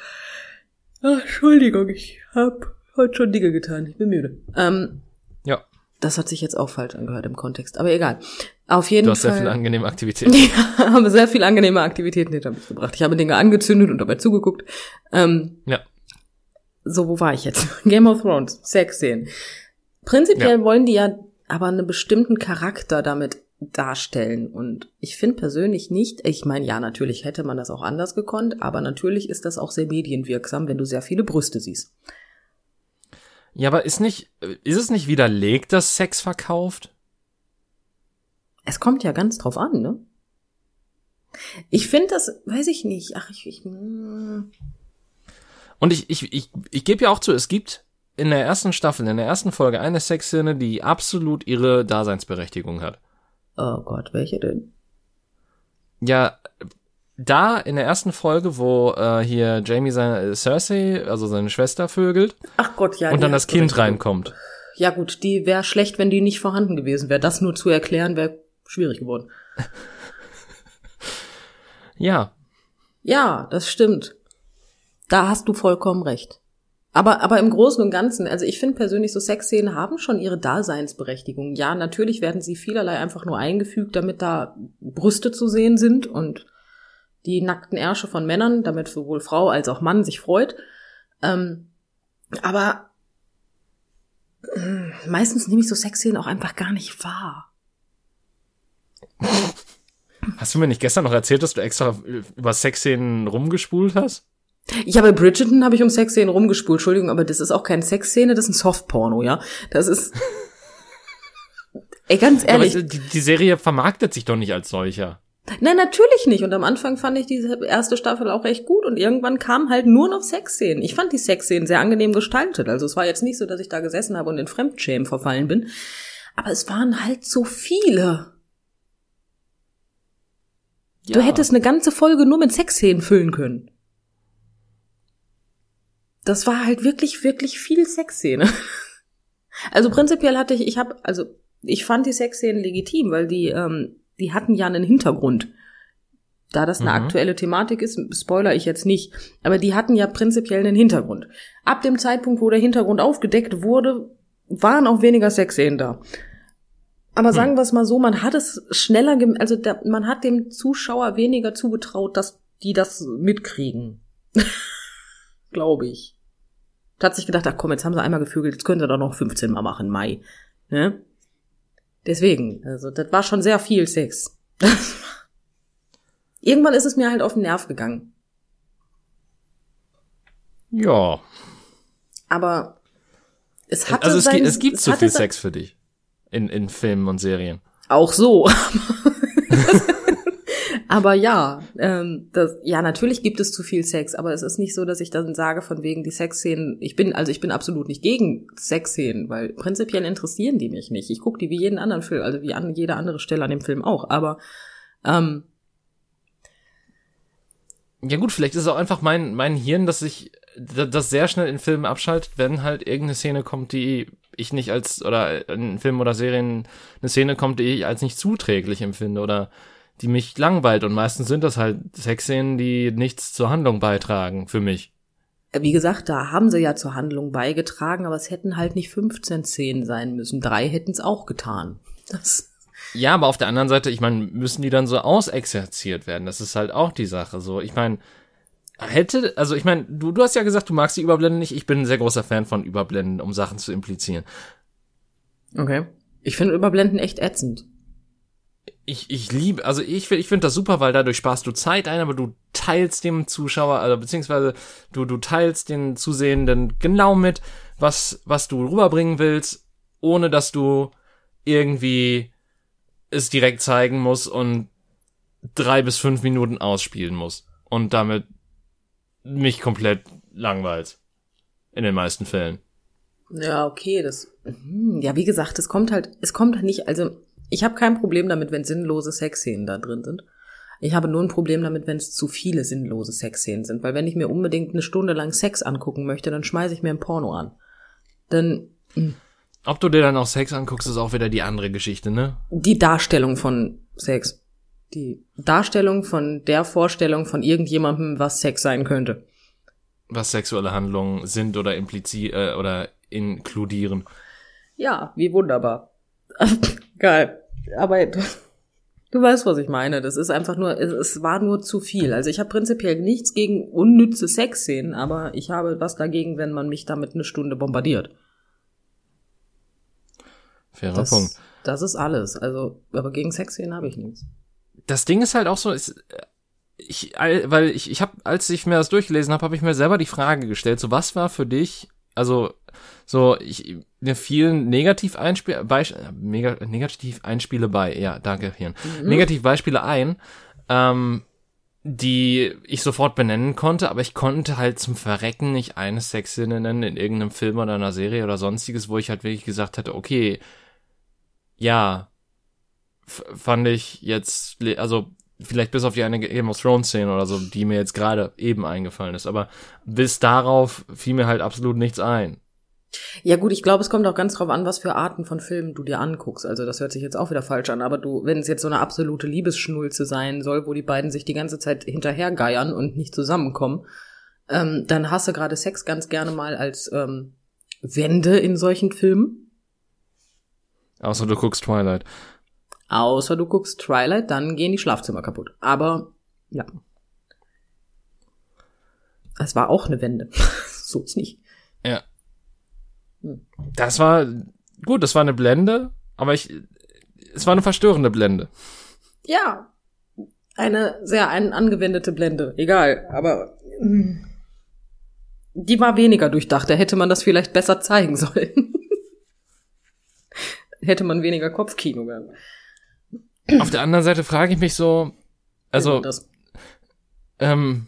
ach, Entschuldigung, ich hab heute schon Dinge getan, ich bin müde. Ähm, Ja, das hat sich jetzt auch falsch angehört im Kontext, aber egal. Auf jeden du hast Fall. sehr viele angenehme Aktivitäten. Ja, habe sehr viel angenehme Aktivitäten hinter mich gebracht. Ich habe Dinge angezündet und dabei zugeguckt. Ähm, Ja. So, wo war ich jetzt? Game of Thrones, Sexszenen. Prinzipiell Ja. wollen die ja aber einen bestimmten Charakter damit darstellen. Und ich finde persönlich nicht, ich meine, ja, natürlich hätte man das auch anders gekonnt, aber natürlich ist das auch sehr medienwirksam, wenn du sehr viele Brüste siehst. Ja, aber ist nicht, ist es nicht widerlegt, dass Sex verkauft? Es kommt ja ganz drauf an, ne? Ich finde das, weiß ich nicht. Ach, ich, ich mm. Und ich, ich, ich, ich gebe ja auch zu, es gibt in der ersten Staffel, in der ersten Folge eine Sexszene, die absolut ihre Daseinsberechtigung hat. oh Gott, welche denn? Ja, da in der ersten Folge, wo äh, hier Jamie seine Cersei, also seine Schwester vögelt Ach Gott, ja. und dann das Kind reinkommt. Ja gut, die wäre schlecht, wenn die nicht vorhanden gewesen wäre. Das nur zu erklären wäre schwierig geworden. Ja, Ja, das stimmt. Da hast du vollkommen recht. Aber, aber im Großen und Ganzen, also ich finde persönlich, so Sexszenen haben schon ihre Daseinsberechtigung. Ja, natürlich werden sie vielerlei einfach nur eingefügt, damit da Brüste zu sehen sind und die nackten Ärsche von Männern, damit sowohl Frau als auch Mann sich freut. Ähm, aber äh, meistens nehme ich so Sexszenen auch einfach gar nicht wahr. hast du mir nicht gestern noch erzählt, dass du extra über Sexszenen rumgespult hast? Ich habe Bridgerton habe ich um Sexszenen rumgespult, Entschuldigung, aber das ist auch keine Sexszene, das ist ein Softporno, ja. Das ist Ey, ganz Aber ehrlich. die, die Serie vermarktet sich doch nicht als solcher. Nein, natürlich nicht. Und am Anfang fand ich diese erste Staffel auch echt gut und irgendwann kamen halt nur noch Sexszenen. Ich fand die Sexszenen sehr angenehm gestaltet. Also es war jetzt nicht so, dass ich da gesessen habe und in Fremdschämen verfallen bin. Aber es waren halt so viele. Du Ja. hättest eine ganze Folge nur mit Sexszenen füllen können. Das war halt wirklich, wirklich viel Sexszene. Also prinzipiell hatte ich, ich habe, also ich fand die Sexszenen legitim, weil die, ähm, die hatten ja einen Hintergrund. Da das eine Mhm. aktuelle Thematik ist, spoiler ich jetzt nicht, aber die hatten ja prinzipiell einen Hintergrund. Ab dem Zeitpunkt, wo der Hintergrund aufgedeckt wurde, waren auch weniger Sexszenen da. Aber sagen wir es mal so, man hat es schneller, also da, man hat dem Zuschauer weniger zugetraut, dass die das mitkriegen. Glaube ich. Da hat sich gedacht, ach komm, jetzt haben sie einmal gefügelt, jetzt können sie doch noch 15 Mal machen, Mai. Ne? Deswegen, also das war schon sehr viel Sex. Irgendwann ist es mir halt auf den Nerv gegangen. Ja. Aber es hatte Also es, sein, gibt, es gibt zu hatte viel Sex für dich. In, in Filmen und Serien. Auch so. aber ja, ähm, das, ja, natürlich gibt es zu viel Sex, aber es ist nicht so, dass ich dann sage, von wegen die Sexszenen, ich bin, also ich bin absolut nicht gegen Sexszenen, weil prinzipiell interessieren die mich nicht. Ich gucke die wie jeden anderen Film, also wie an jeder andere Stelle an dem Film auch, aber ähm, Ja gut, vielleicht ist es auch einfach mein, mein Hirn, dass sich das sehr schnell in Filmen abschaltet, wenn halt irgendeine Szene kommt, die ich nicht als, oder in Filmen oder Serien eine Szene kommt, die ich als nicht zuträglich empfinde oder die mich langweilt. Und meistens sind das halt Sexszenen, die nichts zur Handlung beitragen für mich. wie gesagt, da haben sie ja zur Handlung beigetragen, aber es hätten halt nicht 15 Szenen sein müssen. Drei hätten es auch getan. Das Ja, aber auf der anderen Seite, ich meine, müssen die dann so ausexerziert werden? Das ist halt auch die Sache. So, ich meine, hätte, also ich meine, du, du hast ja gesagt, du magst die Überblenden nicht. Ich bin ein sehr großer Fan von Überblenden, um Sachen zu implizieren. Okay. Ich finde Überblenden echt ätzend. Ich, ich liebe, also ich, ich finde das super, weil dadurch sparst du Zeit ein, aber du teilst dem Zuschauer, also beziehungsweise du, du teilst den Zusehenden genau mit, was, was du rüberbringen willst, ohne dass du irgendwie es direkt zeigen musst und drei bis fünf Minuten ausspielen musst und damit mich komplett langweilt. In den meisten Fällen. Ja, okay, das. hm, Ja, wie gesagt, es kommt halt, es kommt halt nicht, also ich habe kein Problem damit, wenn sinnlose Sexszenen da drin sind. Ich habe nur ein Problem damit, wenn es zu viele sinnlose Sexszenen sind, weil wenn ich mir unbedingt eine Stunde lang Sex angucken möchte, dann schmeiße ich mir ein Porno an. Dann Ob du dir dann auch Sex anguckst, ist auch wieder die andere Geschichte, ne? die Darstellung von Sex. Die Darstellung von der Vorstellung von irgendjemandem, was Sex sein könnte. Was sexuelle Handlungen sind oder implizieren äh, oder inkludieren. Ja, wie wunderbar. Geil. Aber du, weißt, was ich meine. Das ist einfach nur, es, war nur zu viel. Also ich habe prinzipiell nichts gegen unnütze Sexszenen, aber ich habe was dagegen, wenn man mich damit eine Stunde bombardiert. Fairer Das, Punkt. das ist alles. Also, aber gegen Sexszenen habe ich nichts. Das Ding ist halt auch so, ist, ich, weil ich, ich habe, als ich mir das durchgelesen habe, habe ich mir selber die Frage gestellt, so was war für dich, also so, ich, mir fielen negativ Einspiel, Beisp äh, mega, negativ Einspiele bei, ja, danke, Hirn, negativ Beispiele ein, ähm, die ich sofort benennen konnte, aber ich konnte halt zum Verrecken nicht eine Sexszene nennen in irgendeinem Film oder einer Serie oder sonstiges, wo ich halt wirklich gesagt hätte, okay, ja, f- fand ich jetzt, also vielleicht bis auf die eine Game of Thrones Szene oder so, die mir jetzt gerade eben eingefallen ist, aber bis darauf fiel mir halt absolut nichts ein. Ja gut, ich glaube, es kommt auch ganz drauf an, was für Arten von Filmen du dir anguckst. Also das hört sich jetzt auch wieder falsch an, aber du, wenn es jetzt so eine absolute Liebesschnulze sein soll, wo die beiden sich die ganze Zeit hinterhergeiern und nicht zusammenkommen, ähm, dann hast du gerade Sex ganz gerne mal als ähm, Wende in solchen Filmen. Außer du guckst Twilight. Außer du guckst Twilight, dann gehen die Schlafzimmer kaputt. Aber ja. Es war auch eine Wende. so ist nicht. Ja. Hm. Das war, gut, das war eine Blende, aber ich, es war eine verstörende Blende. Ja, eine sehr ein, angewendete Blende. Egal, aber mm, die war weniger durchdacht. Da hätte man das vielleicht besser zeigen sollen. hätte man weniger Kopfkino gehabt. Auf der anderen Seite frage ich mich so, also, ähm,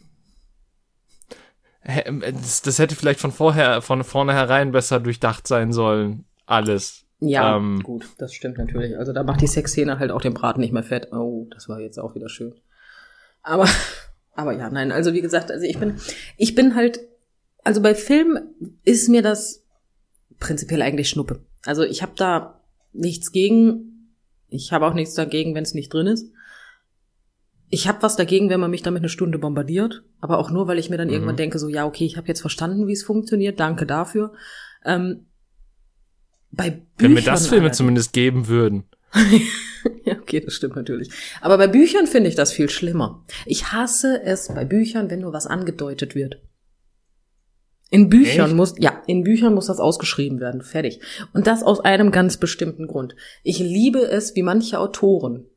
das, das hätte vielleicht von vorher, von vornherein besser durchdacht sein sollen. Alles. ja, ähm, gut, das stimmt natürlich. Also da macht die Sexszene halt auch den Braten nicht mehr fett. Oh, das war jetzt auch wieder schön. Aber, aber ja, nein, also wie gesagt, also ich bin, ich bin halt, Also bei Film ist mir das prinzipiell eigentlich Schnuppe. Also ich habe da nichts gegen. Ich habe auch nichts dagegen, wenn es nicht drin ist. Ich habe was dagegen, wenn man mich damit eine Stunde bombardiert, aber auch nur, weil ich mir dann mhm. irgendwann denke, so ja, okay, ich habe jetzt verstanden, wie es funktioniert, danke dafür. Ähm, bei Büchern, wenn mir das Filme zumindest geben würden. ja, okay, das stimmt natürlich. Aber bei Büchern finde ich das viel schlimmer. Ich hasse es bei Büchern, wenn nur was angedeutet wird. In Büchern Echt? muss, ja, in Büchern muss das ausgeschrieben werden. Fertig. Und das aus einem ganz bestimmten Grund. Ich liebe es, wie manche Autoren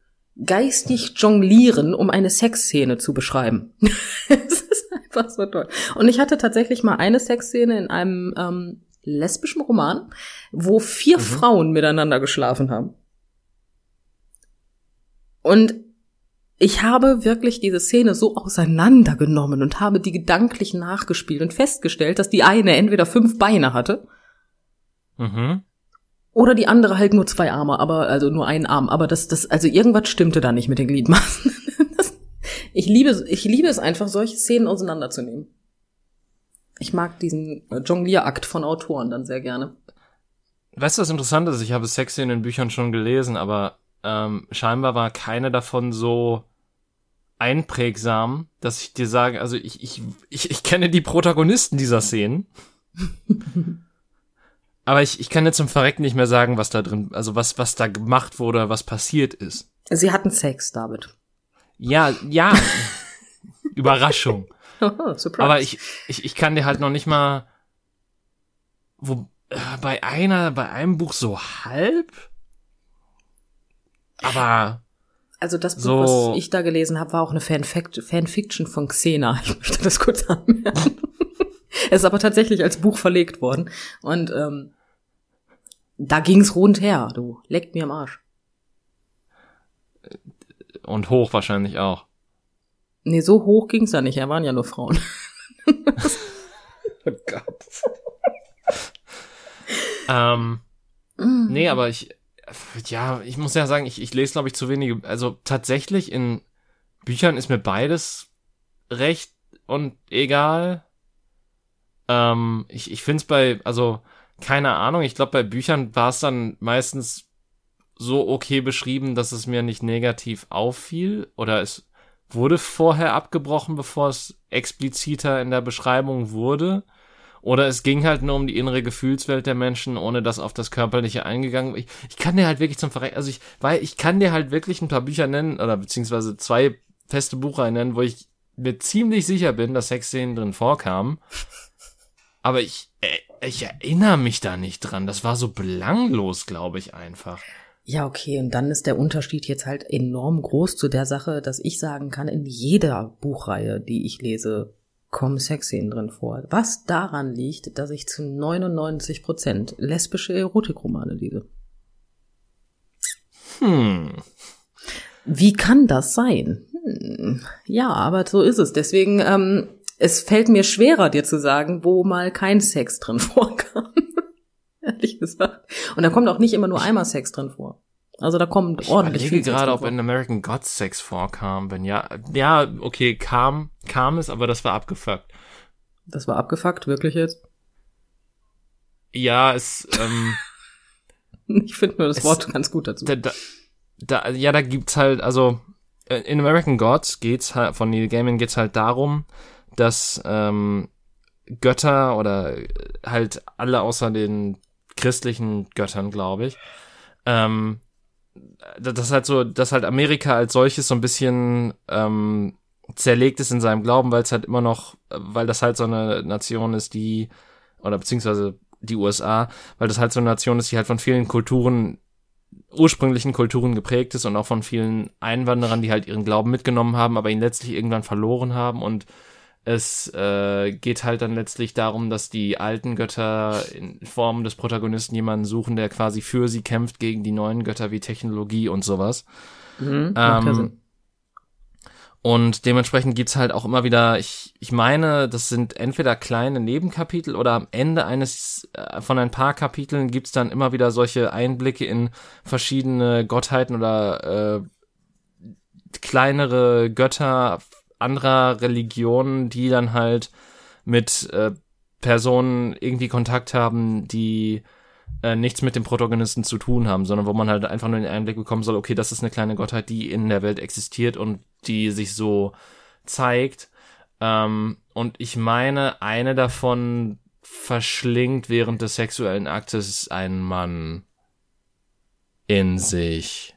geistig jonglieren, um eine Sexszene zu beschreiben. Es ist einfach so toll. Und ich hatte tatsächlich mal eine Sexszene in einem ähm, lesbischen Roman, wo vier mhm. Frauen miteinander geschlafen haben. Und ich habe wirklich diese Szene so auseinandergenommen und habe die gedanklich nachgespielt und festgestellt, dass die eine entweder fünf Beine hatte mhm. Oder die andere halt nur zwei Arme, aber also nur einen Arm. Aber das, das, also irgendwas stimmte da nicht mit den Gliedmaßen. Das, ich liebe, ich liebe es einfach, solche Szenen auseinanderzunehmen. Ich mag diesen Jonglierakt von Autoren dann sehr gerne. Weißt du, was interessant ist? Ich habe Sexszenen in Büchern schon gelesen, aber ähm, scheinbar war keine davon so einprägsam, dass ich dir sage, also ich, ich, ich, ich kenne die Protagonisten dieser Szenen. aber ich, ich kann jetzt zum Verrecken nicht mehr sagen, was da drin, also was, was da gemacht wurde, was passiert ist. Sie hatten Sex, David. Ja, ja. Überraschung. Oh, aber ich, ich, ich kann dir halt noch nicht mal, wo, äh, bei einer, bei einem Buch so halb, aber also das Buch, so, was ich da gelesen habe, war auch eine Fanfact Fanfiction von Xena. Ich möchte das kurz anmerken. es ist aber tatsächlich als Buch verlegt worden. Und ähm, da ging's rundher, du. Leckt mir am Arsch. Und hoch wahrscheinlich auch. Nee, so hoch ging's da nicht. Er waren ja nur Frauen. oh Gott. ähm, mm. Nee, aber ich, ja, ich muss ja sagen, ich, ich lese, glaube ich, zu wenige. Also tatsächlich in Büchern ist mir beides recht und egal. Ähm, ich ich finde es bei, also keine Ahnung, ich glaube, bei Büchern war es dann meistens so okay beschrieben, dass es mir nicht negativ auffiel oder es wurde vorher abgebrochen, bevor es expliziter in der Beschreibung wurde. Oder es ging halt nur um die innere Gefühlswelt der Menschen, ohne dass auf das Körperliche eingegangen. Ich, ich kann dir halt wirklich zum Verrecken, also ich, weil ich kann dir halt wirklich ein paar Bücher nennen, oder beziehungsweise zwei feste Buchreihen nennen, wo ich mir ziemlich sicher bin, dass Sexszenen drin vorkamen. Aber ich, äh, ich erinnere mich da nicht dran. Das war so belanglos, glaube ich, einfach. Ja, okay, und dann ist der Unterschied jetzt halt enorm groß zu der Sache, dass ich sagen kann, in jeder Buchreihe, die ich lese, kommen Sexszenen drin vor. Was daran liegt, dass ich zu 99 Prozent lesbische Erotikromane lese. Hm. Wie kann das sein? Hm. Ja, aber so ist es. Deswegen, ähm, es fällt mir schwerer, dir zu sagen, wo mal kein Sex drin vorkam. Ehrlich gesagt. Und da kommt auch nicht immer nur einmal Sex drin vor. Also da kommt ich ordentlich viel. Ich gerade, ob in American Gods Sex vorkam. Wenn ja, ja, okay, kam, kam es, aber das war abgefuckt. Das war abgefuckt, wirklich jetzt? Ja, es, ähm, Ich finde nur das es, Wort ganz gut dazu. Da, da, da, ja, da gibt's halt, also, äh, in American Gods geht's halt, von Neil Gaiman geht's halt darum, dass, ähm, Götter oder halt alle außer den christlichen Göttern, glaube ich, ähm, das halt so, dass halt Amerika als solches so ein bisschen ähm, zerlegt ist in seinem Glauben, weil es halt immer noch, weil das halt so eine Nation ist, die, oder beziehungsweise die USA, weil das halt so eine Nation ist, die halt von vielen Kulturen, ursprünglichen Kulturen geprägt ist und auch von vielen Einwanderern, die halt ihren Glauben mitgenommen haben, aber ihn letztlich irgendwann verloren haben und es äh, geht halt dann letztlich darum, dass die alten Götter in Form des Protagonisten jemanden suchen, der quasi für sie kämpft gegen die neuen Götter wie Technologie und sowas. Mhm, ähm, und dementsprechend gibt's halt auch immer wieder, ich, ich meine, das sind entweder kleine Nebenkapitel oder am Ende eines äh, von ein paar Kapiteln gibt's dann immer wieder solche Einblicke in verschiedene Gottheiten oder äh, kleinere Götter anderer Religionen, die dann halt mit äh, Personen irgendwie Kontakt haben, die äh, nichts mit dem Protagonisten zu tun haben, sondern wo man halt einfach nur den Einblick bekommen soll, okay, das ist eine kleine Gottheit, die in der Welt existiert und die sich so zeigt. Ähm, und ich meine, eine davon verschlingt während des sexuellen Aktes einen Mann in sich.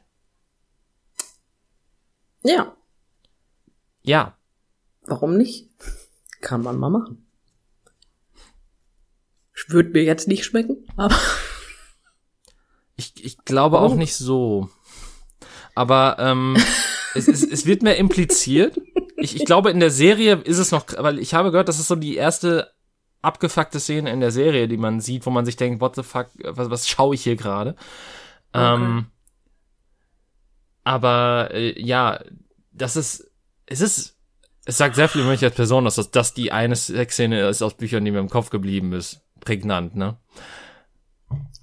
Ja. Ja. Warum nicht? Kann man mal machen. Würde mir jetzt nicht schmecken, aber. Ich, ich glaube auch nicht so. Aber ähm, es, es, es wird mehr impliziert. Ich, ich glaube, in der Serie ist es noch, weil ich habe gehört, das ist so die erste abgefuckte Szene in der Serie, die man sieht, wo man sich denkt, what the fuck, was, was schaue ich hier gerade? Okay. Ähm, aber äh, ja, das ist, es ist, es sagt sehr viel über mich als Person, dass das, dass die eine Sexszene ist aus Büchern, die mir im Kopf geblieben ist. Prägnant, ne?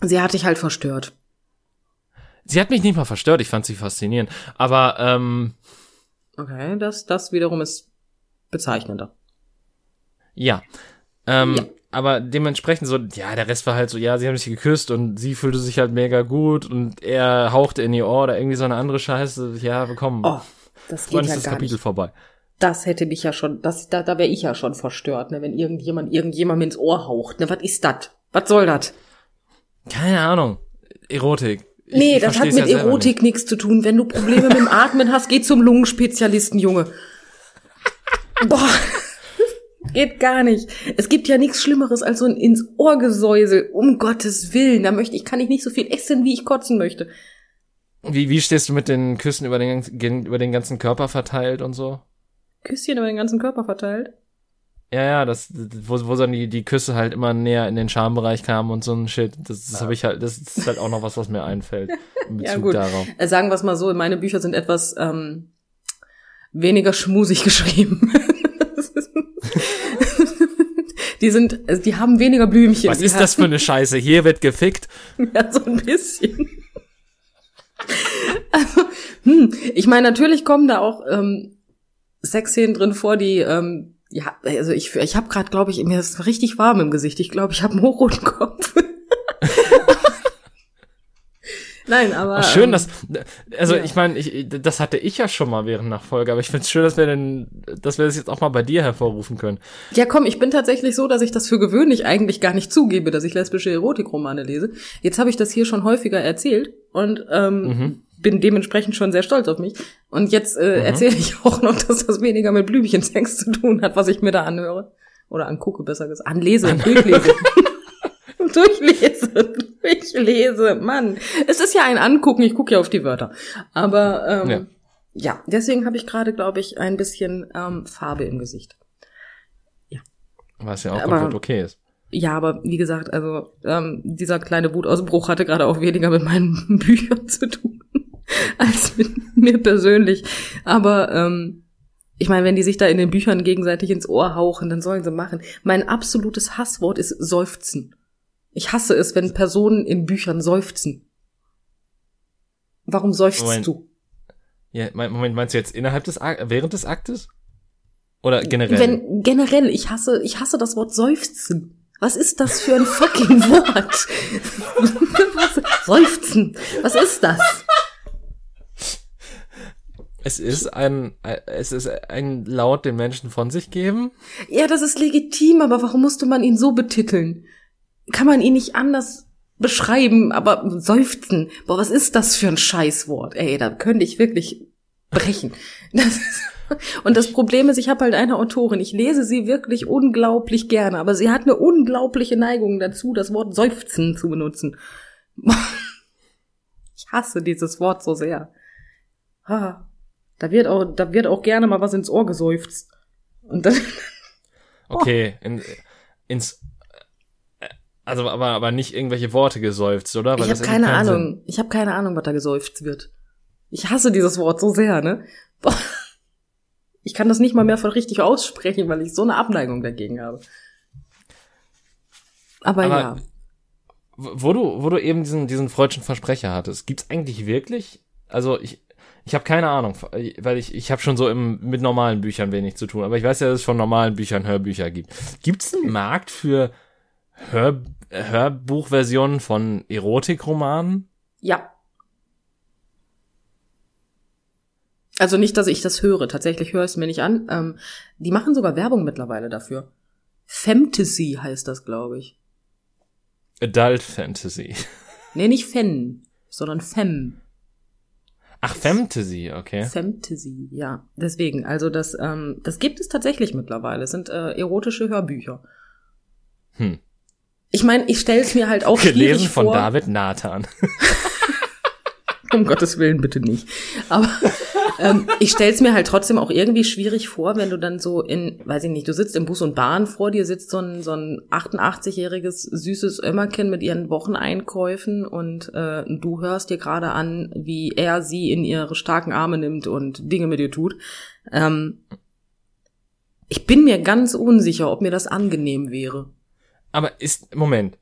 Sie hat dich halt verstört. Sie hat mich nicht mal verstört, ich fand sie faszinierend. Aber, ähm. Okay, das, das wiederum ist bezeichnender. Ja. Ähm, ja. aber dementsprechend so, ja, der Rest war halt so, ja, sie haben sich geküsst und sie fühlte sich halt mega gut und er hauchte in ihr Ohr oder irgendwie so eine andere Scheiße. Ja, komm. Oh, das geht Wann ja ist das gar Kapitel nicht. vorbei? Das hätte mich ja schon, das, da, da wäre ich ja schon verstört, ne, wenn irgendjemand irgendjemand ins Ohr haucht. Ne, was ist das? Was soll das? Keine Ahnung. Erotik. Ich, nee, ich das hat mit ja Erotik nichts zu tun. Wenn du Probleme mit dem Atmen hast, geh zum Lungenspezialisten, Junge. Boah. Geht gar nicht. Es gibt ja nichts Schlimmeres als so ein ins Ohrgesäusel. Um Gottes Willen. Da möchte ich, kann ich nicht so viel essen, wie ich kotzen möchte. Wie, wie stehst du mit den Küssen über den, über den ganzen Körper verteilt und so? Küsschen über den ganzen Körper verteilt? Ja, ja, das, wo, wo dann die, die Küsse halt immer näher in den Schambereich kamen und so ein Shit. Das, das ja. habe ich halt, das ist halt auch noch was, was mir einfällt. In Bezug ja, gut. darauf. Äh, sagen wir es mal so, meine Bücher sind etwas ähm, weniger schmusig geschrieben. die sind, also die haben weniger Blümchen. Was ist das für eine Scheiße? Hier wird gefickt. Ja, so ein bisschen. Also, hm, ich meine, natürlich kommen da auch ähm, Sexszenen drin vor, die ähm, ja, also ich, ich habe gerade, glaube ich, mir ist richtig warm im Gesicht. Ich glaube, ich habe einen hochroten Kopf. Nein, aber. Ach, schön, ähm, dass. Also ja. ich meine, ich, das hatte ich ja schon mal während Nachfolge, aber ich finde es schön, dass wir denn, dass wir das jetzt auch mal bei dir hervorrufen können. Ja, komm, ich bin tatsächlich so, dass ich das für gewöhnlich eigentlich gar nicht zugebe, dass ich lesbische Erotikromane lese. Jetzt habe ich das hier schon häufiger erzählt und ähm, mhm bin dementsprechend schon sehr stolz auf mich. Und jetzt äh, mhm. erzähle ich auch noch, dass das weniger mit Blümchensex zu tun hat, was ich mir da anhöre. Oder angucke, besser gesagt. Anlese, An durchlese. durchlese, durchlese, Mann. Es ist ja ein Angucken, ich gucke ja auf die Wörter. Aber ähm, ja. ja, deswegen habe ich gerade, glaube ich, ein bisschen ähm, Farbe im Gesicht. Ja. Was ja auch Aber, komplett okay ist. Ja, aber wie gesagt, also ähm, dieser kleine Wutausbruch hatte gerade auch weniger mit meinen Büchern zu tun. als mit mir persönlich. Aber ähm, ich meine, wenn die sich da in den Büchern gegenseitig ins Ohr hauchen, dann sollen sie machen. Mein absolutes Hasswort ist Seufzen. Ich hasse es, wenn Personen in Büchern seufzen. Warum seufzt Moment. du? Ja, Moment, meinst du jetzt innerhalb des Ak während des Aktes? Oder generell? Wenn, generell, ich hasse, ich hasse das Wort seufzen. Was ist das für ein fucking Wort? seufzen. Was ist das? Es ist ein, es ist ein Laut, den Menschen von sich geben. Ja, das ist legitim, aber warum musste man ihn so betiteln? Kann man ihn nicht anders beschreiben, aber seufzen. Boah, was ist das für ein Scheißwort? Ey, da könnte ich wirklich brechen. Das und das Problem ist, ich habe halt eine Autorin, ich lese sie wirklich unglaublich gerne, aber sie hat eine unglaubliche Neigung dazu, das Wort seufzen zu benutzen. Ich hasse dieses Wort so sehr. Ha. Da wird auch, da wird auch gerne mal was ins Ohr geseufzt. Und dann. okay, in, ins, also aber, aber nicht irgendwelche Worte geseufzt, oder? Weil ich habe keine Ahnung. Sinn. Ich habe keine Ahnung, was da geseufzt wird. Ich hasse dieses Wort so sehr, ne? Boah. Ich kann das nicht mal mehr von richtig aussprechen, weil ich so eine Abneigung dagegen habe. Aber, aber ja. Wo du, wo du eben diesen, diesen freudschen Versprecher hattest, gibt's eigentlich wirklich, also ich, Ich habe keine Ahnung, weil ich, ich habe schon so im, mit normalen Büchern wenig zu tun. Aber ich weiß ja, dass es von normalen Büchern Hörbücher gibt. Gibt es einen Markt für Hör, Hörbuchversionen von Erotikromanen? Ja. Also nicht, dass ich das höre. Tatsächlich höre ich es mir nicht an. Ähm, die machen sogar Werbung mittlerweile dafür. Fantasy heißt das, glaube ich. Adult Fantasy. Nee, nicht Fen, sondern Fem. Ach, Fantasy, okay. Fantasy, ja. Deswegen, also das, ähm, das gibt es tatsächlich mittlerweile. Es sind äh, erotische Hörbücher. Hm. Ich meine, ich stelle es mir halt auch Gelesen von vor. David Nathan. Um Gottes Willen bitte nicht. Aber ähm, ich stelle es mir halt trotzdem auch irgendwie schwierig vor, wenn du dann so in, weiß ich nicht, du sitzt im Bus und Bahn, vor dir sitzt so ein, so ein 88-jähriges süßes Ömmerchen mit ihren Wocheneinkäufen und äh, du hörst dir gerade an, wie er sie in ihre starken Arme nimmt und Dinge mit ihr tut. Ähm, ich bin mir ganz unsicher, ob mir das angenehm wäre. Aber ist, Moment.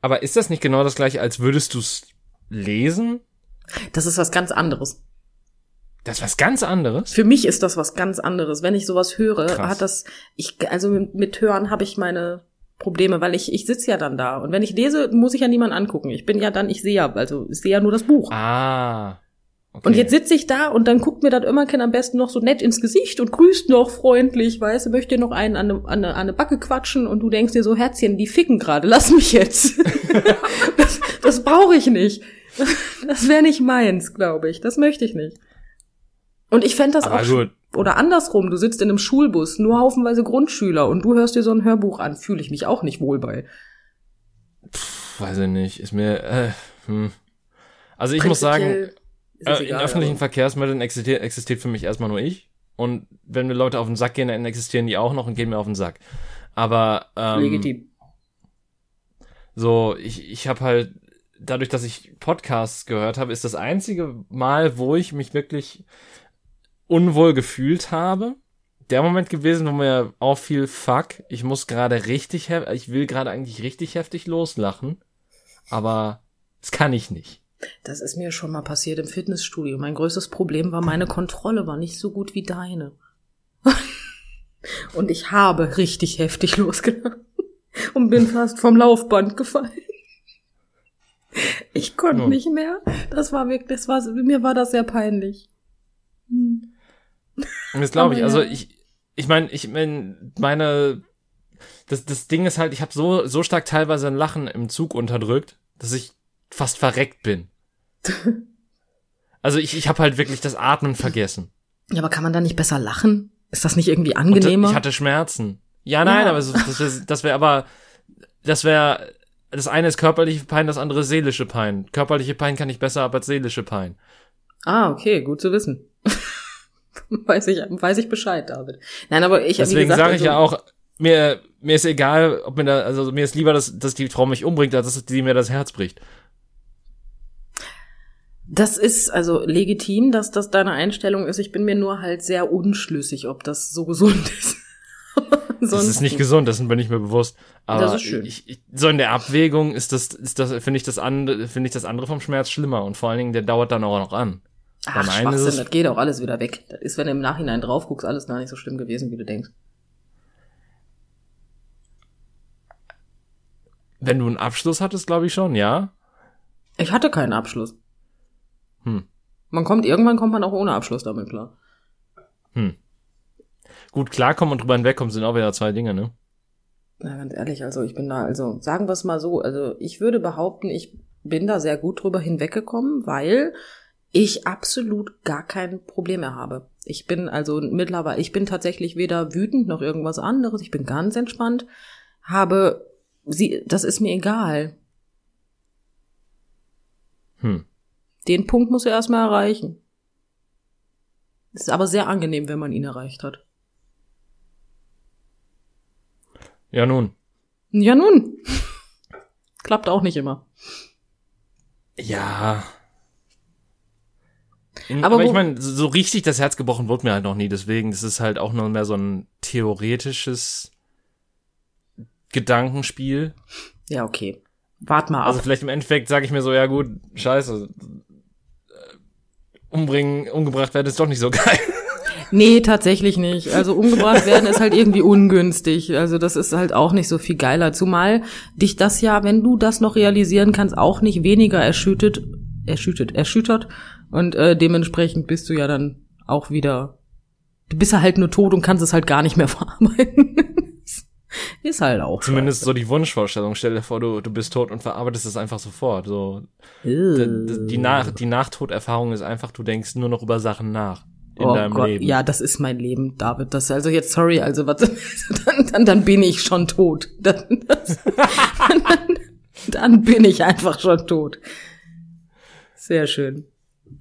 Aber ist das nicht genau das gleiche, als würdest du's lesen? Das ist was ganz anderes. Das ist was ganz anderes? Für mich ist das was ganz anderes. Wenn ich sowas höre, Krass. hat das, ich, also mit, Hören habe ich meine Probleme, weil ich, ich sitze ja dann da. Und wenn ich lese, muss ich ja niemand angucken. Ich bin ja dann, ich sehe ja, also ich sehe ja nur das Buch. Ah. Okay. Und jetzt sitze ich da und dann guckt mir das Immerken am besten noch so nett ins Gesicht und grüßt noch freundlich, weißt du, möchte noch einen an eine, an eine, an eine Backe quatschen und du denkst dir so, Herzchen, die ficken gerade, lass mich jetzt. das das brauche ich nicht. Das wäre nicht meins, glaube ich. Das möchte ich nicht. Und ich fände das Aber auch gut. oder andersrum, du sitzt in einem Schulbus, nur haufenweise Grundschüler und du hörst dir so ein Hörbuch an, fühle ich mich auch nicht wohl bei. Weiß ich nicht. Ist mir, äh, hm. Also ich muss sagen, Äh, in egal, öffentlichen aber- Verkehrsmitteln existiert, existiert für mich erstmal nur ich. Und wenn mir Leute auf den Sack gehen, dann existieren die auch noch und gehen mir auf den Sack. Aber ähm, legitim. so, ich, ich habe halt, dadurch, dass ich Podcasts gehört habe, ist das einzige Mal, wo ich mich wirklich unwohl gefühlt habe. Der Moment gewesen, wo mir auffiel, fuck, ich muss gerade richtig, ich will gerade eigentlich richtig heftig loslachen, aber das kann ich nicht. Das ist mir schon mal passiert im Fitnessstudio. Mein größtes Problem war, meine Kontrolle war nicht so gut wie deine. Und ich habe richtig heftig losgelassen und bin fast vom Laufband gefallen. Ich konnte Nun. nicht mehr. Das war wirklich, das war, mir war das sehr peinlich. Hm. Das glaube ich, also ich, ich meine, ich mein, meine, das, das Ding ist halt, ich habe so, so stark teilweise ein Lachen im Zug unterdrückt, dass ich fast verreckt bin. Also ich, ich habe halt wirklich das Atmen vergessen. Ja, aber kann man da nicht besser lachen? Ist das nicht irgendwie angenehmer? ich hatte Schmerzen. Ja, nein, Ja. aber so, das wäre das wär aber, das wäre, das eine ist körperliche Pein, das andere ist seelische Pein. Körperliche Pein kann ich besser ab als seelische Pein. ah, okay, gut zu wissen. weiß ich, weiß ich Bescheid, David. Nein, aber ich, wie Deswegen sage ich also- ja auch, mir, mir ist egal, ob mir da, also mir ist lieber, dass, dass die Frau mich umbringt, als dass die mir das Herz bricht. Das ist also legitim, dass das deine Einstellung ist. Ich bin mir nur halt sehr unschlüssig, ob das so gesund ist. Das ist nicht gesund, dessen bin ich mir bewusst. Aber Das ist schön. Ich, ich, so in der Abwägung ist das, ist das, finde ich das andere, finde ich das andere vom Schmerz schlimmer und vor allen Dingen, der dauert dann auch noch an. Ach, ist Schwachsinn, es- das geht auch alles wieder weg. Das ist, wenn du im Nachhinein drauf guckst, alles gar nicht so schlimm gewesen, wie du denkst. Wenn du einen Abschluss hattest, glaube ich schon, ja. Ich hatte keinen Abschluss. Hm. Man kommt, irgendwann kommt man auch ohne Abschluss damit klar. Hm. Gut, klarkommen und drüber hinwegkommen sind auch wieder zwei Dinge, ne? Na, ganz ehrlich, also ich bin da, also sagen wir es mal so, also ich würde behaupten, ich bin da sehr gut drüber hinweggekommen, weil ich absolut gar kein Problem mehr habe. Ich bin also mittlerweile, ich bin tatsächlich weder wütend noch irgendwas anderes, ich bin ganz entspannt, habe sie, das ist mir egal. Hm. Den Punkt muss er erstmal erreichen. Ist aber sehr angenehm, wenn man ihn erreicht hat. Ja, nun. Ja nun. Klappt auch nicht immer. Ja. In, Aber aber, ich meine, so richtig das Herz gebrochen wurde mir halt noch nie, deswegen das ist halt auch nur mehr so ein theoretisches Gedankenspiel. Ja, okay. Wart mal ab. Also vielleicht im Endeffekt sage ich mir so, ja gut, scheiße. Umbringen, umgebracht werden ist doch nicht so geil. Nee, tatsächlich nicht. Also umgebracht werden ist halt irgendwie ungünstig. Also das ist halt auch nicht so viel geiler. Zumal dich das ja, wenn du das noch realisieren kannst, auch nicht weniger erschüttet, erschüttet, erschüttert. Und äh, dementsprechend bist du ja dann auch wieder, du bist ja halt nur tot und kannst es halt gar nicht mehr verarbeiten. ist halt auch. Zumindest scheiße. so die Wunschvorstellung. Stell dir vor, du, du bist tot und verarbeitest es einfach sofort. So die, die, Nach, die Nachtoderfahrung ist einfach, du denkst nur noch über Sachen nach in oh deinem Gott, Leben. Ja, das ist mein Leben, David. Das also jetzt sorry, also was dann, dann, dann bin ich schon tot. Dann, das, dann, dann bin ich einfach schon tot. Sehr schön.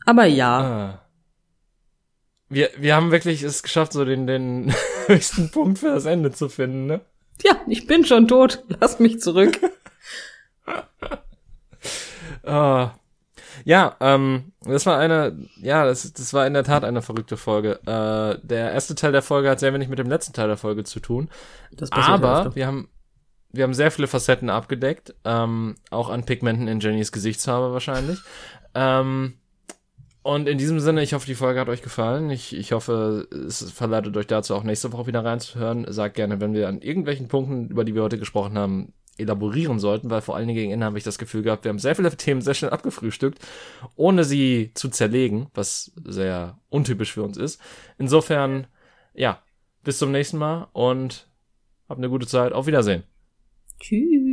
Aber ja. Ah. Wir, wir haben wirklich es geschafft, so den, den höchsten Punkt für das Ende zu finden, ne? Ja, ich bin schon tot. Lass mich zurück. ah. Ja, ähm, das war eine, ja, das, das war in der Tat eine verrückte Folge. Äh, der erste Teil der Folge hat sehr wenig mit dem letzten Teil der Folge zu tun. Aber wir haben, wir haben sehr viele Facetten abgedeckt, ähm, auch an Pigmenten in Jennys Gesichtsfarbe wahrscheinlich. Ähm, und in diesem Sinne, ich hoffe, die Folge hat euch gefallen. Ich, ich hoffe, es verleitet euch dazu auch nächste Woche wieder reinzuhören. Sagt gerne, wenn wir an irgendwelchen Punkten, über die wir heute gesprochen haben, elaborieren sollten, weil vor allen Dingen gegen Ende habe ich das Gefühl gehabt, wir haben sehr viele Themen sehr schnell abgefrühstückt, ohne sie zu zerlegen, was sehr untypisch für uns ist. Insofern, ja, bis zum nächsten Mal und habt eine gute Zeit. Auf Wiedersehen. Tschüss.